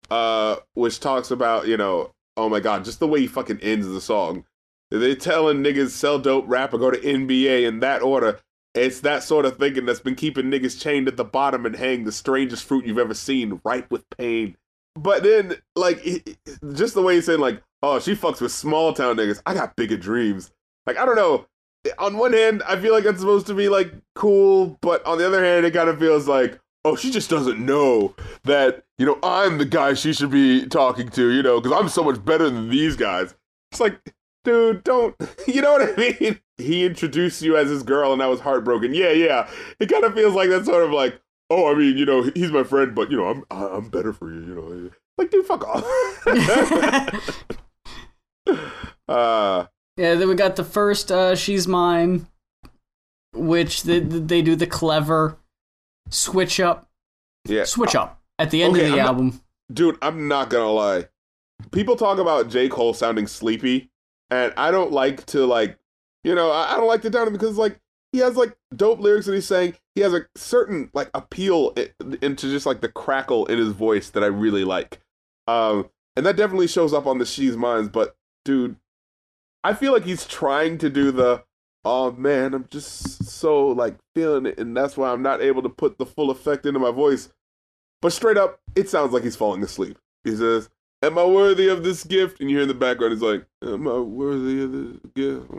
uh, which talks about, you know, oh my god, just the way he fucking ends the song. They telling niggas sell dope, rap, or go to NBA in that order. It's that sort of thinking that's been keeping niggas chained at the bottom and hang the strangest fruit you've ever seen, ripe with pain. But then, like, just the way he said, like, oh, she fucks with small town niggas. I got bigger dreams. Like, I don't know. On one hand, I feel like that's supposed to be, like, cool. But on the other hand, it kind of feels like, oh, she just doesn't know that, you know, I'm the guy she should be talking to, you know, because I'm so much better than these guys. It's like, dude, don't, you know what I mean? He introduced you as his girl and I was heartbroken. Yeah, yeah. It kind of feels like that's sort of like, oh, I mean, you know, he's my friend, but, you know, I'm, I'm better for you, you know. Like, dude, fuck off. uh, yeah, then we got the first uh, She's Mine, which they, they do the clever switch up. yeah. Switch up at the end Okay, of the I'm not- album. Dude, I'm not gonna lie. People talk about J. Cole sounding sleepy, and I don't like to like, you know, I, I don't like to down him because like he has like dope lyrics that he's saying. He has a certain like appeal into just like the crackle in his voice that I really like. Um, and that definitely shows up on the She's Mines. But dude, I feel like he's trying to do the oh man, I'm just so like feeling it, and that's why I'm not able to put the full effect into my voice. But straight up, it sounds like he's falling asleep. He says, Am I worthy of this gift? And you hear in the background, he's like, Am I worthy of this gift?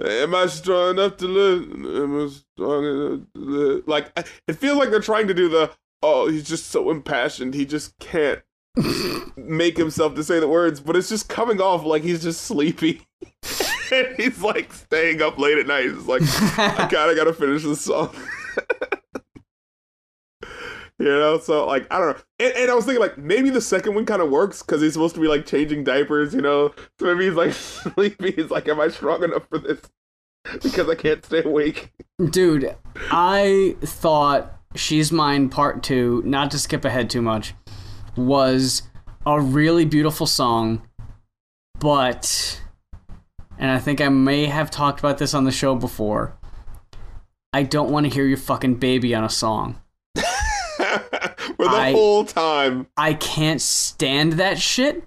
Am I strong enough to live? Am I strong enough to live? Like, it feels like they're trying to do the, oh, he's just so impassioned. He just can't make himself to say the words, but it's just coming off like he's just sleepy. and he's like staying up late at night. He's like, I kind of got to finish this song. You know, so like I don't know, and, and I was thinking like maybe the second one kind of works because he's supposed to be like changing diapers, you know. So maybe he's like sleepy. He's like, am I strong enough for this? Because I can't stay awake. Dude, I thought She's Mine Part 2, not to skip ahead too much, was a really beautiful song, but, and I think I may have talked about this on the show before, I don't want to hear your fucking baby on a song. For the I- whole time. I can't stand that shit.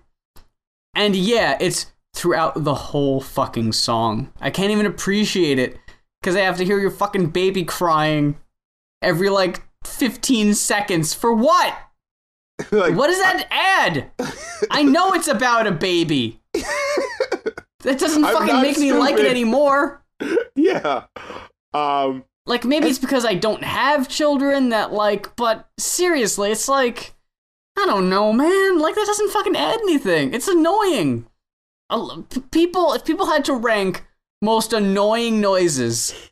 And yeah, it's throughout the whole fucking song. I can't even appreciate it because I have to hear your fucking baby crying every like 15 seconds. For what? like, What does that add? I know it's about a baby. That doesn't fucking make me like it anymore. yeah. Um. Like maybe it's because I don't have children that like, but seriously, it's like I don't know, man. Like that doesn't fucking add anything. It's annoying. A l- p- People, if people had to rank most annoying noises,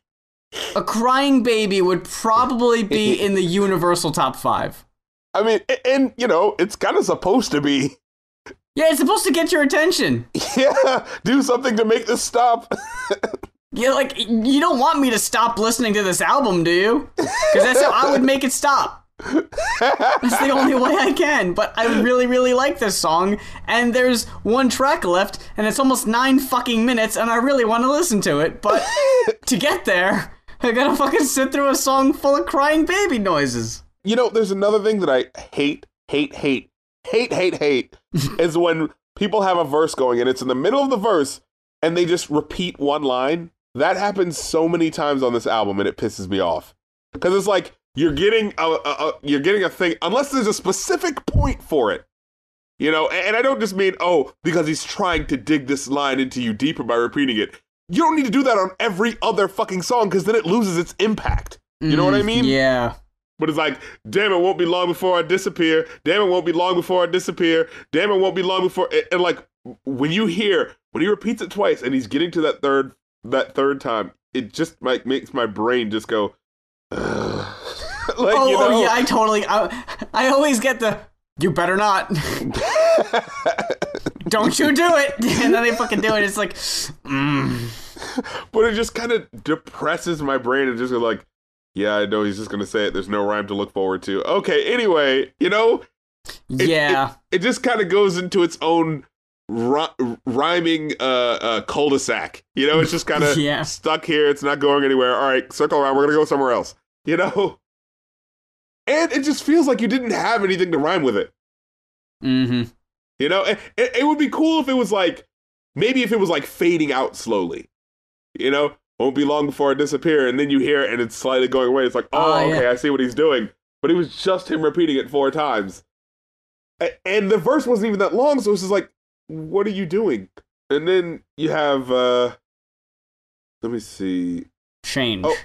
a crying baby would probably be in the universal top five. I mean, and you know, it's kind of supposed to be. Yeah, it's supposed to get your attention. Yeah, do something to make this stop. Yeah, like you don't want me to stop listening to this album, do you? Because that's how I would make it stop. That's the only way I can. But I really, really like this song, and there's one track left, and it's almost nine fucking minutes, and I really want to listen to it. But to get there, I gotta fucking sit through a song full of crying baby noises. you know, there's another thing that I hate, hate, hate, hate, hate, hate is when people have a verse going and it's in the middle of the verse and they just repeat one line. That happens so many times on this album, and it pisses me off because it's like you're getting a, a, a you're getting a thing unless there's a specific point for it. You know, and I don't just mean, oh, because he's trying to dig this line into you deeper by repeating it. You don't need to do that on every other fucking song because then it loses its impact. You know what I Mm, mean? Yeah. But it's like, damn, it won't be long before I disappear. Damn, it won't be long before I disappear. Damn, it won't be long before. And, and like, when you hear when he repeats it twice and he's getting to that third that third time, it just like makes my brain just go. like oh, you know, oh, yeah, I totally. I, I always get the. You better not. Don't you do it. And then they fucking do it. It's like, mm. but it just kind of depresses my brain and just like, yeah, I know he's just gonna say it. There's no rhyme to look forward to. Okay, anyway, you know, It- yeah. it just kind of goes into its own ry- rhyming uh, uh, cul-de-sac. You know, it's just kind of Yeah. stuck here. It's not going anywhere. All right, circle around. We're gonna go somewhere else. You know, and it just feels like you didn't have anything to rhyme with it. hmm You know, it, it, it would be cool if it was like maybe if it was like fading out slowly. You know, won't be long before I disappear, and then you hear it and it's slightly going away. It's like, oh, Oh, yeah. okay, I see what he's doing. But it was just him repeating it four times, and the verse wasn't even that long, so it's just like, what are you doing? And then you have, uh let me see, Change. Oh.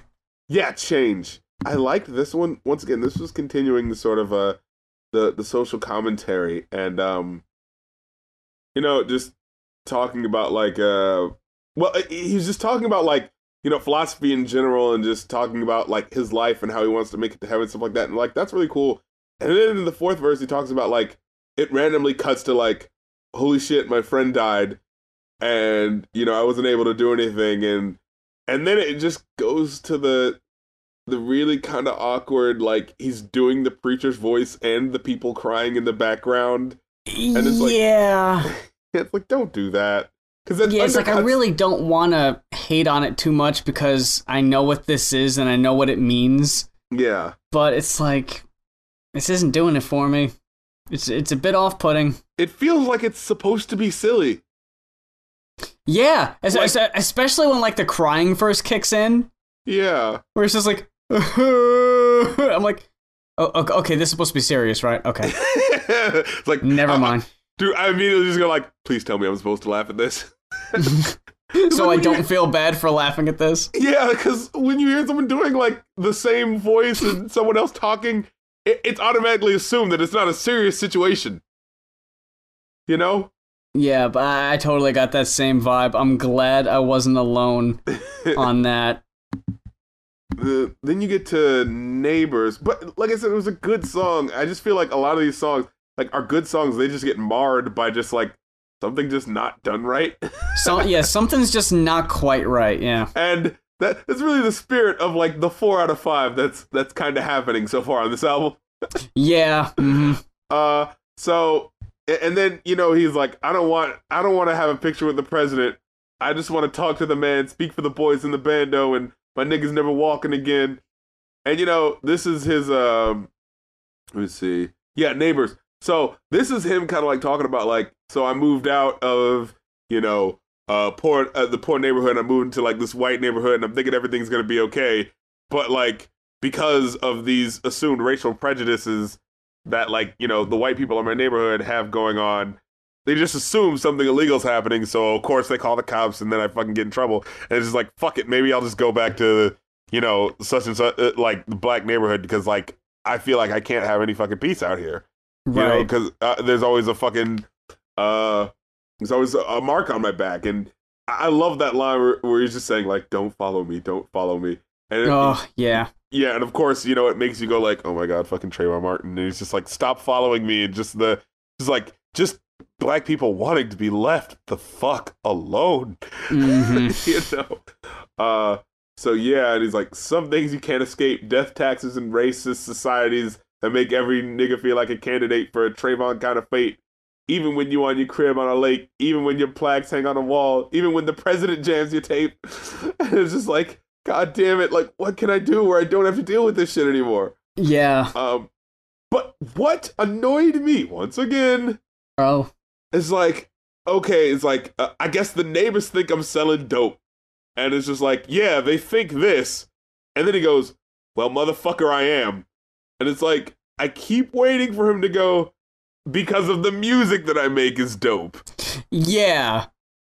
yeah, change. I liked this one. Once again, this was continuing the sort of uh the the social commentary and um you know, just talking about like uh well, he was just talking about like you know philosophy in general and just talking about like his life and how he wants to make it to heaven stuff like that and like that's really cool. And then in the fourth verse he talks about like it randomly cuts to like holy shit my friend died and you know I wasn't able to do anything and and then it just goes to the the really kind of awkward like he's doing the preacher's voice and the people crying in the background it's like- yeah. it's like don't do that because that Yeah, it's like I really don't want to hate on it too much because I know what this is and I know what it means. yeah But it's like this isn't doing it for me. It's it's a bit off-putting. it feels like it's supposed to be silly Yeah, Like- es- especially when like the crying first kicks in, yeah where it's just like I'm like, oh, okay, this is supposed to be serious, right? Okay, it's like never I- mind. dude I immediately just go like please tell me I'm supposed to laugh at this so I don't feel bad for laughing at this. Yeah, because when you hear someone doing like the same voice and someone else talking, it, it's automatically assumed that it's not a serious situation. You know? Yeah, but I, I totally got that same vibe. I'm glad I wasn't alone on that. The, then you get to Neighbors, but like I said, it was a good song. I just feel like a lot of these songs, like, are good songs. They just get marred by just like something just not done right, So yeah, something's just not quite right. Yeah. and that that's really the spirit of like the four out of five that's that's kind of happening so far on this album. Yeah. hmm Uh, so and then you know he's like, I don't want, I don't want to have a picture with the president. I just want to talk to the man, speak for the boys in the bando, and my niggas never walking again. And you know, this is his. Um, let me see. Yeah, neighbors. So this is him kind of like talking about like, so I moved out of you know uh poor uh, the poor neighborhood. I'm moving to like this white neighborhood, and I'm thinking everything's gonna be okay. But like because of these assumed racial prejudices that like you know the white people in my neighborhood have going on they just assume something illegal's happening so of course they call the cops and then i fucking get in trouble and it's just like fuck it maybe i'll just go back to you know such and such uh, like the black neighborhood because like i feel like i can't have any fucking peace out here you know Right. because uh, there's always a fucking uh there's always a, a mark on my back and i love that line where, where he's just saying like don't follow me don't follow me and it- Oh yeah. yeah, and of course, you know, it makes you go like, "Oh my god, fucking Trayvon Martin." And he's just like, "Stop following me." And just the, just like, just black people wanting to be left the fuck alone. hmm you know. Uh, so yeah, and he's like, "Some things you can't escape: death taxes and racist societies that make every nigga feel like a candidate for a Trayvon kind of fate." Even when you on your crib on a lake, even when your plaques hang on a wall, even when the president jams your tape, and it's just like, God damn it! Like, what can I do where I don't have to deal with this shit anymore? Yeah. Um, but what annoyed me once again Oh. is like okay, it's like uh, I guess the neighbors think I'm selling dope, and it's just like, yeah, they think this, and then he goes, well, motherfucker, I am, and it's like I keep waiting for him to go because of the music that I make is dope, Yeah.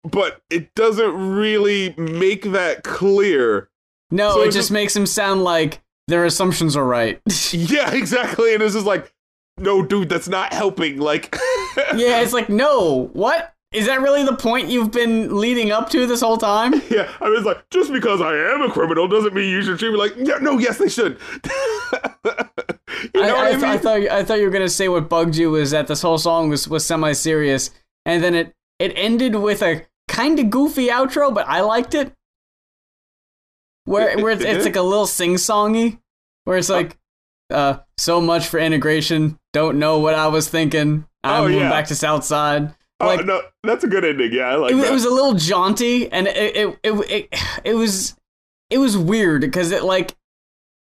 but it doesn't really make that clear. No, So it just just- makes them sound like their assumptions are right. Yeah, exactly, and it's just like, no, dude, that's not helping. Like, yeah, it's like, no, what? Is that really the point you've been leading up to this whole time? Yeah, I was like, just because I am a criminal doesn't mean you should treat me like. Yeah, no, yes, they should. you know I, I, I, th- I thought I thought you were gonna say what bugged you was that this whole song was, was semi serious, and then it it ended with a kind of goofy outro, but I liked it. Where where it's, it's like a little sing songy, where it's like, uh, so much for integration. Don't know what I was thinking. I'm Oh, moving yeah. back to Southside. Oh like- no, that's a good ending. Yeah, I like it, that. it was a little jaunty and it it it it, it was it was weird because it like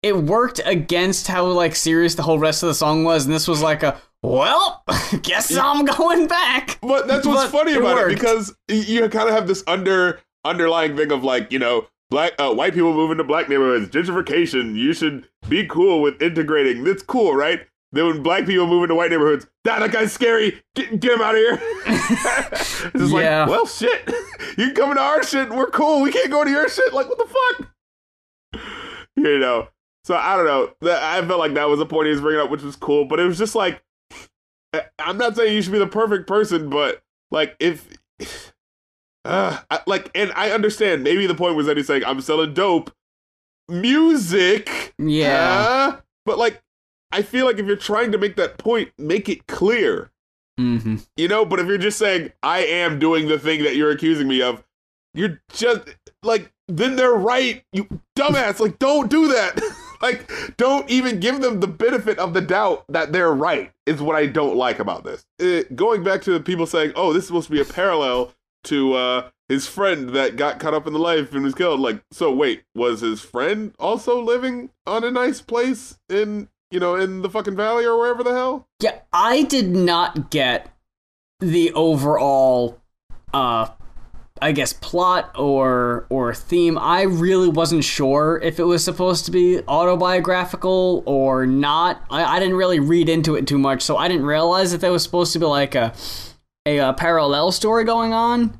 it worked against how like serious the whole rest of the song was and this was like a well guess i'm going back but that's what's but funny it about it because you kind of have this under underlying thing of like you know black uh, white people moving to black neighborhoods, gentrification. You should be cool with integrating. That's cool, right? Then when black people move into white neighborhoods, that, that guy's scary. Get, get him out of here. it's just Yeah. like, well, shit. You can come into our shit. We're cool. We can't go to your shit. Like, what the fuck? You know. So I don't know. That- I felt like that was a point he was bringing up, which was cool. But it was just like, I'm not saying you should be the perfect person, but like if. Uh, I, like, and I understand. Maybe the point was that he's saying, "I'm selling dope music." Yeah. uh, but like, I feel like if you're trying to make that point, make it clear, Mm-hmm. you know. But if you're just saying, "I am doing the thing that you're accusing me of," you're just like, then they're right, you dumbass. like, don't do that. like, don't even give them the benefit of the doubt that they're right. Is what I don't like about this. Uh, going back to the people saying, "Oh, this is supposed to be a parallel." to uh his friend that got caught up in the life and was killed. Like, so wait, was his friend also living on a nice place in you know in the fucking valley or wherever the hell? Yeah, I did not get the overall uh I guess plot or or theme. I really wasn't sure if it was supposed to be autobiographical or not. I, I didn't really read into it too much, so I didn't realize that there was supposed to be like a a, uh parallel story going on.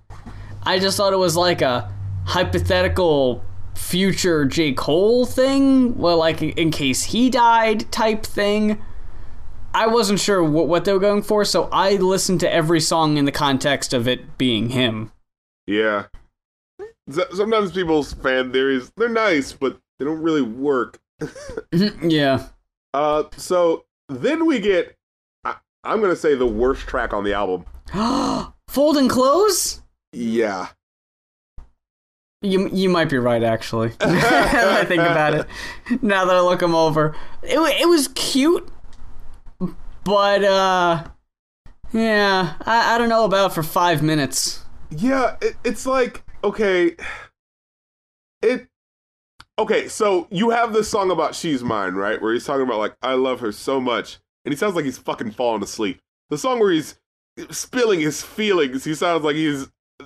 I just thought it was like a hypothetical future J. Cole thing, well, like in case he died type thing. I wasn't sure what, what they were going for, so I listened to every song in the context of it being him. Yeah. Sometimes people's fan theories they're nice, but they don't really work. yeah. Uh, so then we get. I, I'm gonna say the worst track on the album. Foldin Clothes? Yeah. You you might be right, actually. I think about it. Now that I look him over, it it was cute, but uh, yeah, I, I don't know about for five minutes. Yeah, it, it's like okay, it okay. So you have this song about "She's Mine," right? Where he's talking about like I love her so much, and he sounds like he's fucking falling asleep. The song where he's spilling his feelings, he sounds like he's uh,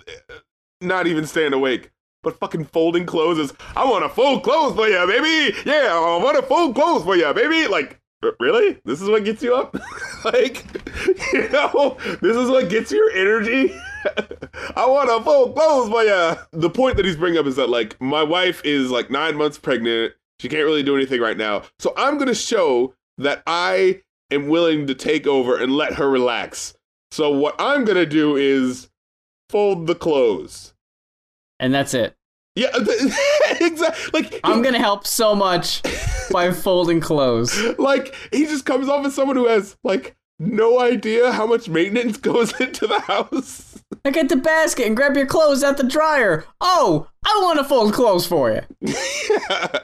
not even staying awake. But fucking folding clothes is I want to fold clothes for you, baby. Yeah, I want to fold clothes for you, baby. Like Really? This is what gets you up? like, you know, this is what gets your energy? I want to fold clothes for ya. The point that he's bringing up is that, like, my wife is like nine months pregnant. She can't really do anything right now. So I'm going to show that I am willing to take over and let her relax. So what I'm going to do is fold the clothes. And that's it. Yeah, exactly. Like, I'm gonna help so much by folding clothes. like he just comes off as someone who has like no idea how much maintenance goes into the house. I get the basket and grab your clothes at the dryer. Oh, I want to fold clothes for you.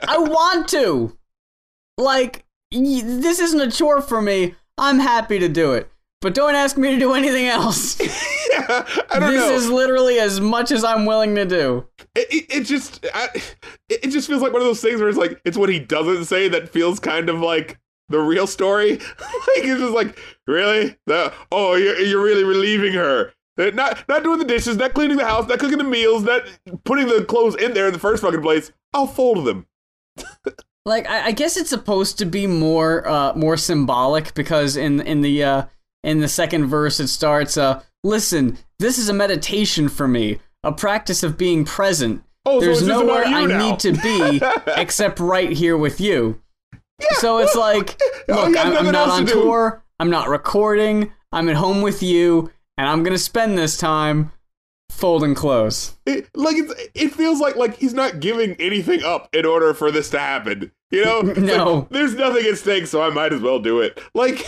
I want to. Like, y- this isn't a chore for me. I'm happy to do it. But don't ask me to do anything else. I don't this know. is literally as much as I'm willing to do. it, it, it just I, it it just feels like one of those things where it's like it's what he doesn't say that feels kind of like the real story. like it's just like really the oh you're you're really relieving her. Uh, Not not doing the dishes, not cleaning the house, not cooking the meals, not putting the clothes in there in the first fucking place. I'll fold them. like I, I guess it's supposed to be more uh more symbolic because in in the uh in the second verse it starts uh listen this is a meditation for me a practice of being present Oh, there's just nowhere I now. need to be except right here with you so it's like Oh, look I'm, I'm not on to do. tour I'm not recording I'm at home with you and I'm gonna spend this time folding clothes It, like it's, it feels like like he's not giving anything up in order for this to happen. You know, No. like, there's nothing at stake, so I might as well do it. Like,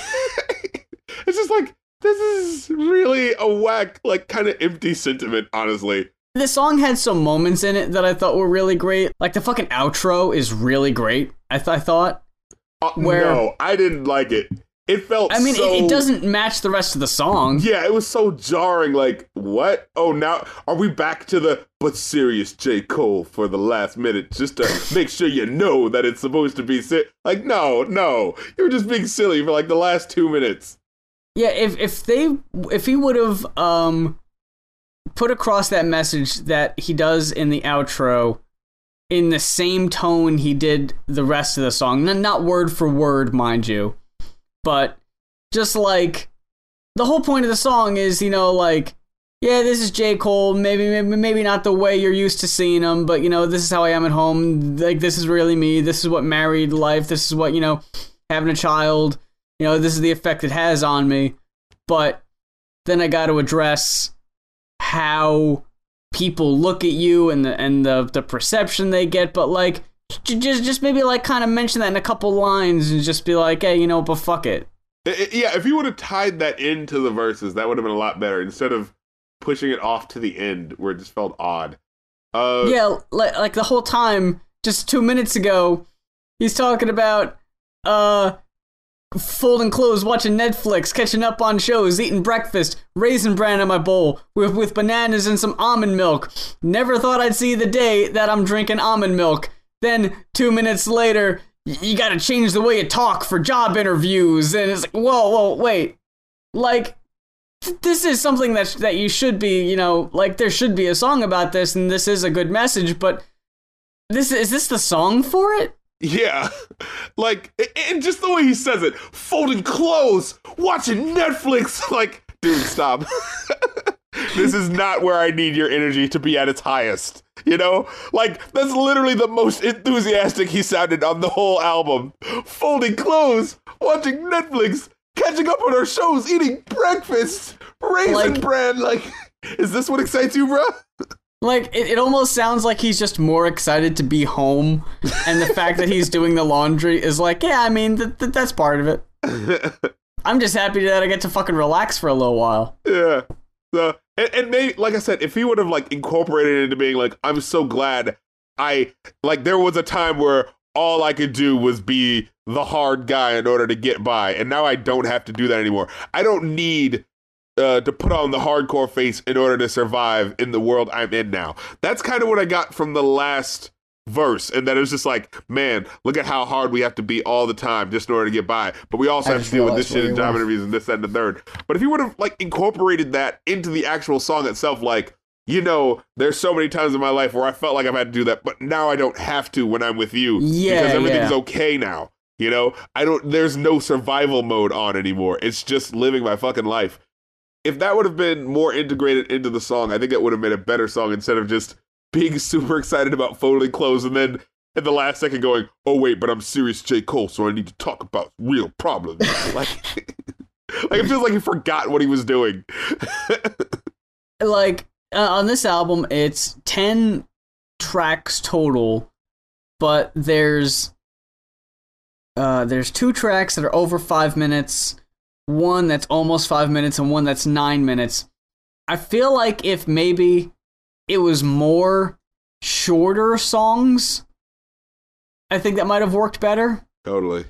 it's just like this is really a whack, like kind of empty sentiment, honestly. The song had some moments in it that I thought were really great. Like the fucking outro is really great. I, th- I thought. Uh, Where- no, I didn't like it. It felt. I mean, so, it, it doesn't match the rest of the song. Yeah, it was so jarring. Like, what? Oh, now are we back to the but serious J. Cole for the last minute just to make sure you know that it's supposed to be si-? Like, no, no. You were just being silly for like the last two minutes. Yeah, if if they if he would have um put across that message that he does in the outro in the same tone he did the rest of the song, not word for word, mind you, but just like the whole point of the song is, you know, like yeah, this is J. Cole. Maybe, maybe, maybe not the way you're used to seeing him, but you know, this is how I am at home. Like, this is really me. This is what married life. This is what you know, having a child. You know, this is the effect it has on me. But then I got to address how people look at you and the and the the perception they get. But like, just just maybe like kind of mention that in a couple lines and just be like, hey, you know, but fuck it. I- I- yeah, if you would have tied that into the verses, that would have been a lot better instead of pushing it off to the end where it just felt odd. Uh, yeah, like like the whole time, just two minutes ago, he's talking about uh folding clothes, watching Netflix, catching up on shows, eating breakfast, raisin bran in my bowl with with bananas and some almond milk. Never thought I'd see the day that I'm drinking almond milk. Then two minutes later, you got to change the way you talk for job interviews, and it's like, whoa, whoa, wait, like. th- This is something that that you should be, you know, like there should be a song about this, and this is a good message. But this is this the song for it? Yeah. Like, and just the way he says it folding clothes, watching Netflix. Like, dude, stop. this is not where I need your energy to be at its highest. You know? Like, that's literally the most enthusiastic he sounded on the whole album. Folding clothes, watching Netflix, catching up on our shows, eating breakfast, raisin Like- bran. Like, is this what excites you, bro? Like it, it almost sounds like he's just more excited to be home, and the fact that he's doing the laundry is like, yeah, I mean, th- th- that's part of it. I'm just happy that I get to fucking relax for a little while. Yeah. So and, and maybe like I said, if he would have like incorporated it into being like, I'm so glad I like there was a time where all I could do was be the hard guy in order to get by, and now I don't have to do that anymore. I don't need uh, to put on the hardcore face in order to survive in the world I'm in now. That's kind of what I got from the last verse, and that it was just like, man, look at how hard we have to be all the time just in order to get by. But we also I have to deal with this shit in job interviews and this, that, and the third. But if you would have like incorporated that into the actual song itself, like, you know, there's so many times in my life where I felt like I've had to do that, but now I don't have to when I'm with you Yeah, because everything's yeah. okay now. You know, I don't. There's no survival mode on anymore. It's just living my fucking life. If that would have been more integrated into the song, I think it would have made a better song instead of just being super excited about folding clothes and then at the last second going, "Oh wait, but I'm serious, J Cole, so I need to talk about real problems." like, like it feels like he forgot what he was doing. Like uh, on this album, it's ten tracks total, but there's uh, there's two tracks that are over five minutes, one that's almost five minutes, and one that's nine minutes. I feel like if maybe it was more shorter songs, I think that might have worked better. totally.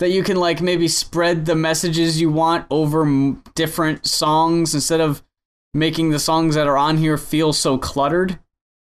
That you can like maybe spread the messages you want over m- different songs instead of making the songs that are on here feel so cluttered.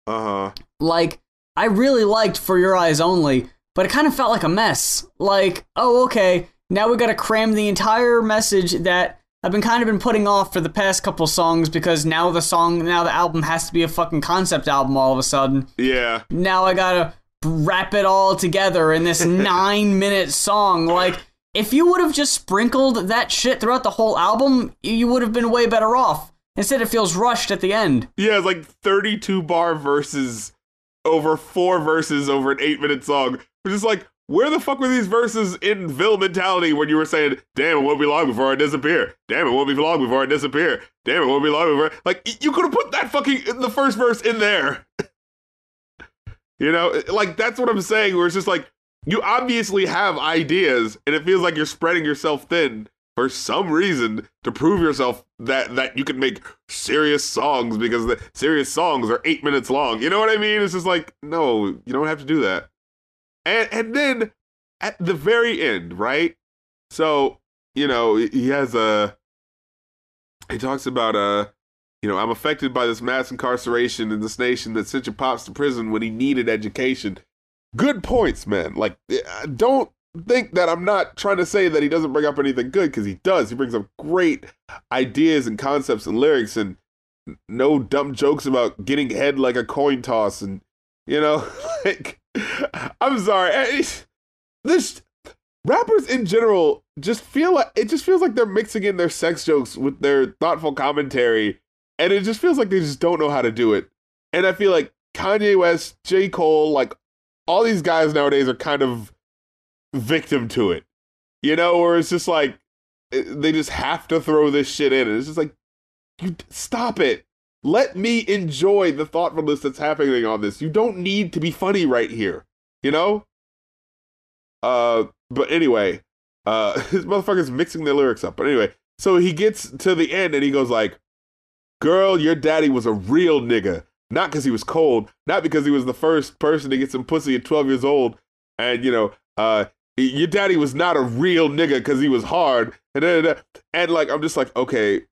Uh huh. Like I really liked 4 Your Eyez Only, but it kind of felt like a mess. Like, oh okay, now we got to cram the entire message that I've been kind of been putting off for the past couple songs because now the song, now the album has to be a fucking concept album all of a sudden. Yeah. Now I gotta wrap it all together in this nine minute song. Like, if you would have just sprinkled that shit throughout the whole album, you would have been way better off. Instead, it feels rushed at the end. Yeah, it's like 32 bar verses over four verses over an eight minute song. Which is like, where the fuck were these verses in Ville mentality when you were saying, damn, it won't be long before I disappear. Damn, it won't be long before I disappear. Damn, it won't be long before. Like, you could have put that fucking, the first verse in there. you know, like, that's what I'm saying, where it's just like, you obviously have ideas, and it feels like you're spreading yourself thin for some reason to prove yourself that that you can make serious songs because the serious songs are eight minutes long. You know what I mean? It's just like, no, you don't have to do that. And and then at the very end, right? So, you know, he has a he talks about uh you know, I'm affected by this mass incarceration in this nation that sent your pops to prison when he needed education. Good points, man. Like, don't think that I'm not trying to say that he doesn't bring up anything good because he does. He brings up great ideas and concepts and lyrics and no dumb jokes about getting head like a coin toss and you know, like I'm sorry. This rappers in general just feel like it just feels like they're mixing in their sex jokes with their thoughtful commentary and it just feels like they just don't know how to do it. And I feel like Kanye West, J. Cole, like all these guys nowadays are kind of victim to it. You know, where it's just like eh, they just have to throw this shit in. And it's just like, you stop it. Let me enjoy the thoughtfulness that's happening on this. You don't need to be funny right here. You know? Uh but anyway, uh his motherfucker's mixing their lyrics up. But anyway, so he gets to the end and he goes like, Girl, your daddy was a real nigga. Not because he was cold, not because he was the first person to get some pussy at 12 years old. And, you know, uh, your daddy was not a real nigga because he was hard. And, and like, I'm just like, okay,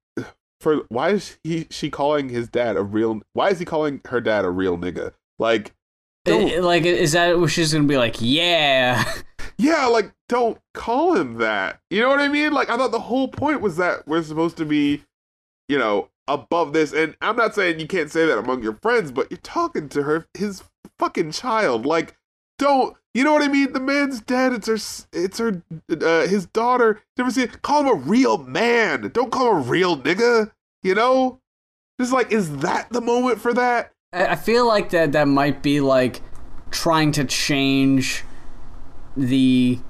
for why is he she calling his dad a real? Why is he calling her dad a real nigga? Like, it, like, is that what she's gonna be like? Yeah, yeah, like, don't call him that. You know what I mean? Like, I thought the whole point was that we're supposed to be, you know, above this. And I'm not saying you can't say that among your friends, but you're talking to her, his fucking child. Like, don't you know what I mean? The man's dead. It's her. It's her. Uh, his daughter. Never see. Call him a real man. Don't call him a real nigga. You know. Just like, is that the moment for that? I feel like that. That might be like trying to change the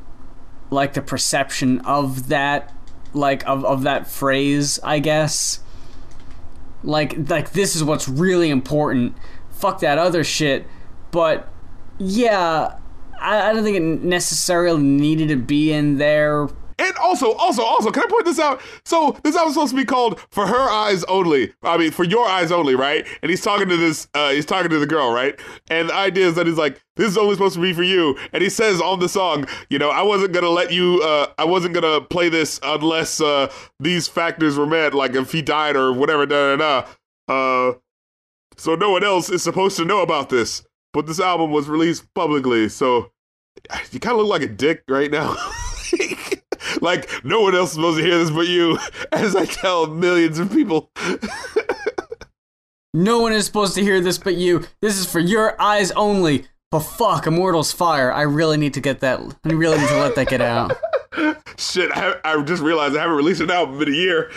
like the perception of that like of, of that phrase i guess like like this is what's really important fuck that other shit but yeah I, I don't think it necessarily needed to be in there. And also, also, also, can I point this out? So this album's supposed to be called "For Her Eyes Only." I mean, for your eyes only, right? And he's talking to this, uh, he's talking to the girl, right? And the idea is that he's like, "This is only supposed to be for you." And he says on the song, you know, I wasn't gonna let you, uh, I wasn't gonna play this unless uh, these factors were met, like if he died or whatever, da da da. Uh, so no one else is supposed to know about this but this album was released publicly, so you kind of look like a dick right now. like no one else is supposed to hear this but you, as I tell millions of people. no one is supposed to hear this but you. This is for your eyes only. But fuck, Immortals Fire. I really need to get that. I really need to let that get out. Shit, I, I, just realized I haven't released an album in a year.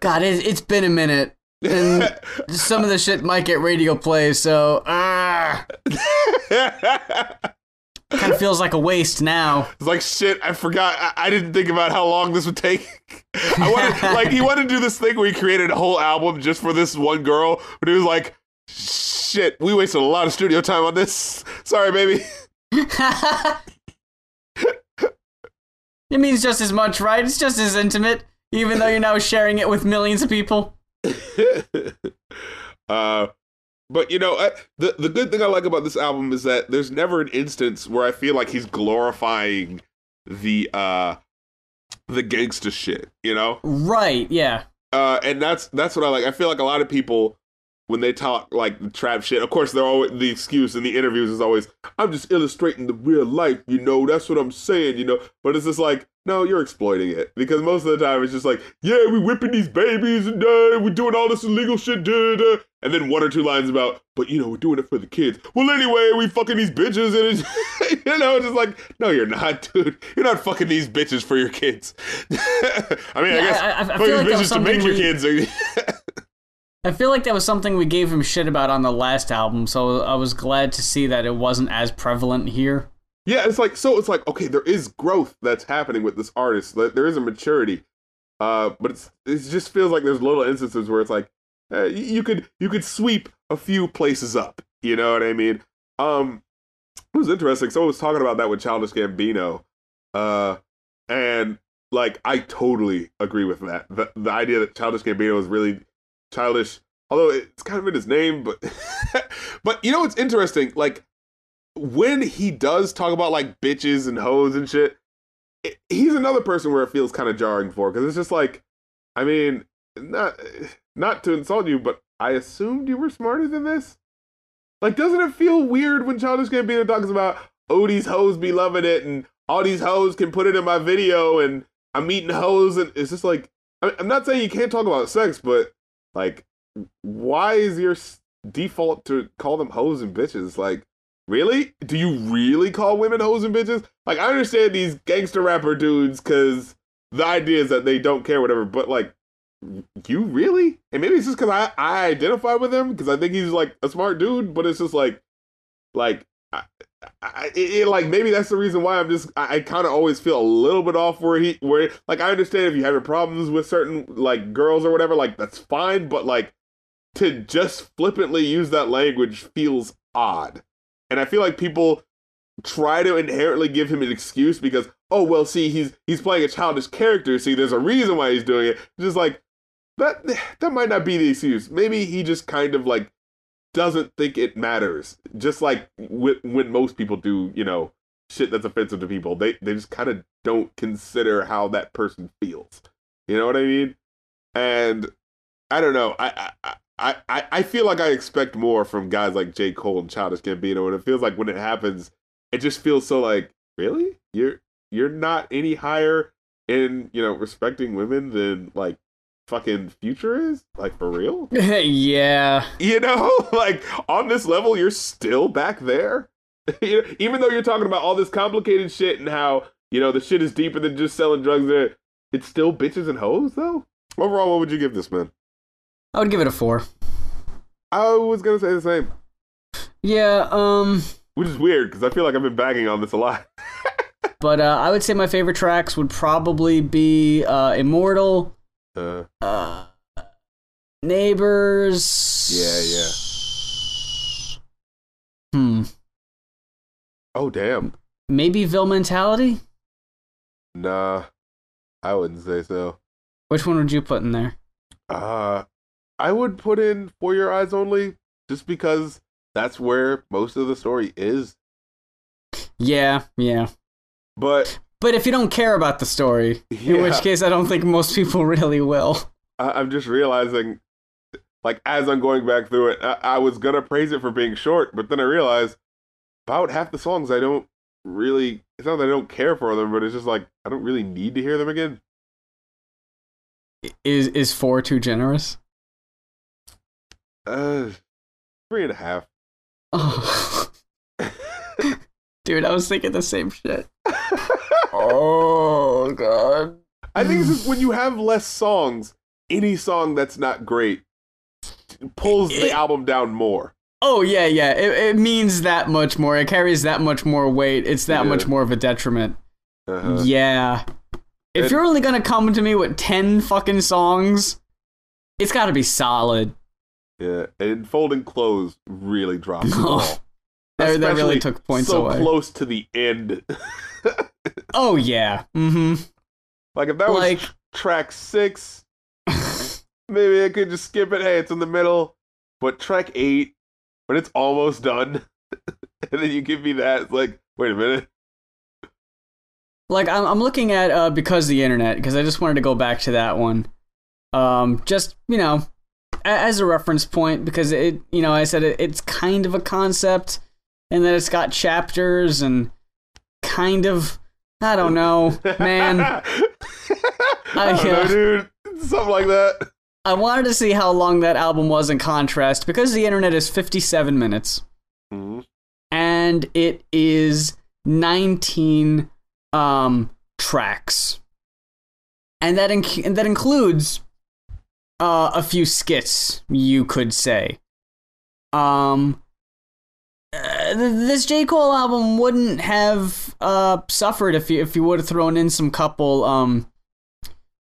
God, it, it's been a minute and some of the shit might get radio play, so ah. kind of feels like a waste now. It's like shit. I forgot. I, I didn't think about how long this would take. I wanted, like, he wanted to do this thing where he created a whole album just for this one girl, but he was like, "Shit, we wasted a lot of studio time on this. Sorry, baby." it means just as much, right? It's just as intimate, even though you're now sharing it with millions of people. uh, but you know, I, the the good thing I like about this album is that there's never an instance where I feel like he's glorifying the uh the gangster shit. You know? Right? Yeah. Uh, and that's that's what I like. I feel like a lot of people when they talk like the trap shit. Of course, they're always the excuse in the interviews is always, "I'm just illustrating the real life." You know, that's what I'm saying. You know, but it's just like, no, you're exploiting it because most of the time it's just like, yeah, we whipping these babies and uh, we're doing all this illegal shit, da, da. and then one or two lines about, but you know, we're doing it for the kids. Well, anyway, we fucking these bitches, and it's, you know, it's just like, no, you're not, dude. You're not fucking these bitches for your kids. I mean, I guess I- I- I fucking like bitches to make something your we- kids. Are, I feel like that was something we gave him shit about on the last album, so I was glad to see that it wasn't as prevalent here. Yeah, it's like so. It's like okay, there is growth that's happening with this artist. There is a maturity, uh, but it's it just feels like there's little instances where it's like uh, you could you could sweep a few places up. You know what I mean? Um, it was interesting. Someone was talking about that with Childish Gambino, uh, and like I totally agree with that. The the idea that Childish Gambino is really childish, although it's kind of in his name, but but you know what's interesting? Like when he does talk about like bitches and hoes and shit, it, he's another person where it feels kind of jarring for because it's just like, I mean, not not to insult you, but I assumed you were smarter than this. Like, doesn't it feel weird when Childish Gambino talks about oh these hoes be loving it and all these hoes can put it in my video and I'm eating hoes and it's just like I I'm not saying you can't talk about sex, but like, why is your default to call them hoes and bitches? Like, really? Do you really call women hoes and bitches? Like, I understand these gangster rapper dudes because the idea is that they don't care, whatever. But like, you really? And maybe it's just because I I identify with him because I think he's like a smart dude. But it's just like, like. I, I, it, it, like maybe that's the reason why I'm just I, I kind of always feel a little bit off where he where like I understand if you have your problems with certain like girls or whatever like that's fine but like to just flippantly use that language feels odd and I feel like people try to inherently give him an excuse because oh well see he's he's playing a childish character. See there's a reason why he's doing it. Just like that that might not be the excuse. Maybe he just kind of like doesn't think it matters. Just like when, when most people do you know shit that's offensive to people they they just kind of don't consider how that person feels. You know what i mean? And i don't know. I i I, I, I feel like I expect more from guys like J. Cole and Childish Gambino, and it feels like when it happens, it just feels so like, really? You're you're not any higher in, you know, respecting women than like fucking Future is? Like for real? yeah. You know, like on this level, you're still back there. Even though you're talking about all this complicated shit and how, you know, the shit is deeper than just selling drugs there, it's still bitches and hoes though? Overall, what would you give this man? I would give it a four. I was gonna say the same. Yeah, um, Which is weird because I feel like I've been bagging on this a lot. but uh, I would say my favorite tracks would probably be uh, Immortal, Uh, uh, Neighbors. Yeah, yeah. Hmm. oh damn. Maybe Ville Mentality? Nah, I wouldn't say so. Which one would you put in there? Uh, I would put in For Your Eyes Only just because that's where most of the story is. Yeah, yeah. But But if you don't care about the story, in which case I don't think most people really will. I- I'm just realizing, like, as I'm going back through it, I-, I was gonna praise it for being short, but then I realized about half the songs I don't really. It's not that I don't care for them, but it's just like I don't really need to hear them again. Is is four too generous? Uh, three and a half. Oh. Dude, I was thinking the same shit. Oh god. I think it's just when you have less songs, any song that's not great pulls the It- album down more. Oh yeah, yeah. It, it means that much more. It carries that much more weight. It's that Yeah. much more of a detriment. Uh-huh. Yeah. If And- you're only gonna come to me with ten fucking songs, it's gotta be solid. Yeah, and folding clothes really dropped the ball. That, that really took points so away. close to the end. Oh yeah. Mm-hmm. like if that was track six, maybe I could just skip it. Hey, it's in the middle. But track eight, when it's almost done, and then you give me that, it's like, wait a minute. like I'm, I'm looking at uh because the internet because I just wanted to go back to that one. Um, just you know, as a reference point because it, you know, I said it, it's kind of a concept, and that it's got chapters and kind of, I don't know, man. I don't know, uh, dude. Something like that. I wanted to see how long that album was in contrast because the internet is 57 minutes Mhm. and it is 19 um, tracks. And that inc- and that includes uh, a few skits, you could say. Um uh, this J. Cole album wouldn't have uh, suffered if you if you would have thrown in some couple um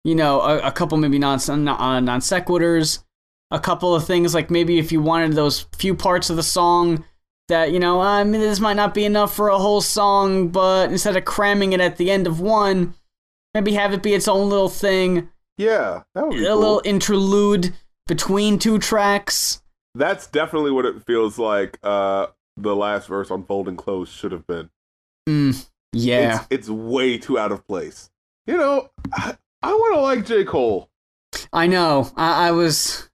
you know, a, a couple maybe non uh, non sequiturs, a couple of things like maybe if you wanted those few parts of the song that you know, I mean, this might not be enough for a whole song, but instead of cramming it at the end of one, maybe have it be its own little thing, Yeah, that would be a cool. little interlude between two tracks. That's definitely what it feels like. Uh, the last verse on "Folding Clothes" should have been. Mm, yeah, It's, it's way too out of place. You know, I, I want to like J. Cole. I know. I, I was,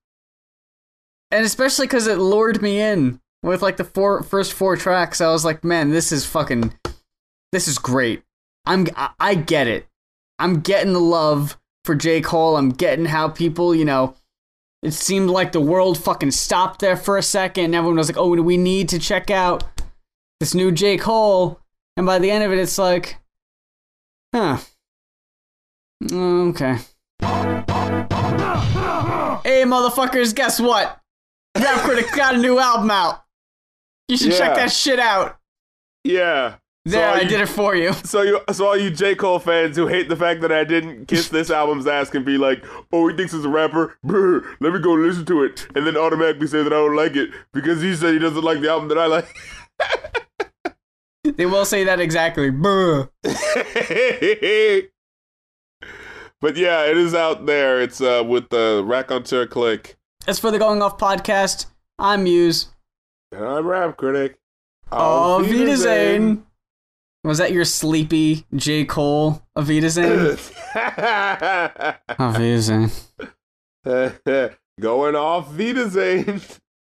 and especially because it lured me in with like the four first four tracks. I was like, man, this is fucking, this is great. I'm, I, I get it. I'm getting the love for J Cole. I'm getting how people, you know, it seemed like the world fucking stopped there for a second. And everyone was like, oh, we need to check out this new J Cole. And by the end of it, it's like, huh. Okay. Hey, motherfuckers, guess what? Rap Critic got a new album out. You should check that shit out. Yeah. There, all I you- did it for you. So you, so all you J. Cole fans who hate the fact that I didn't kiss this album's ass can be like, oh, he thinks he's a rapper. Brr, let me go listen to it, and then automatically say that I don't like it because he said he doesn't like the album that I like. They will say that exactly. Bruh. but yeah, it is out there. It's uh, with the Raconteur Click. As for the Going Off podcast, I'm Mues. And I'm Rap Critic. Oh, Auf Wiedersehen. Was that your sleepy J. Cole? Auf Wiedersehen. Going off Wiedersehen.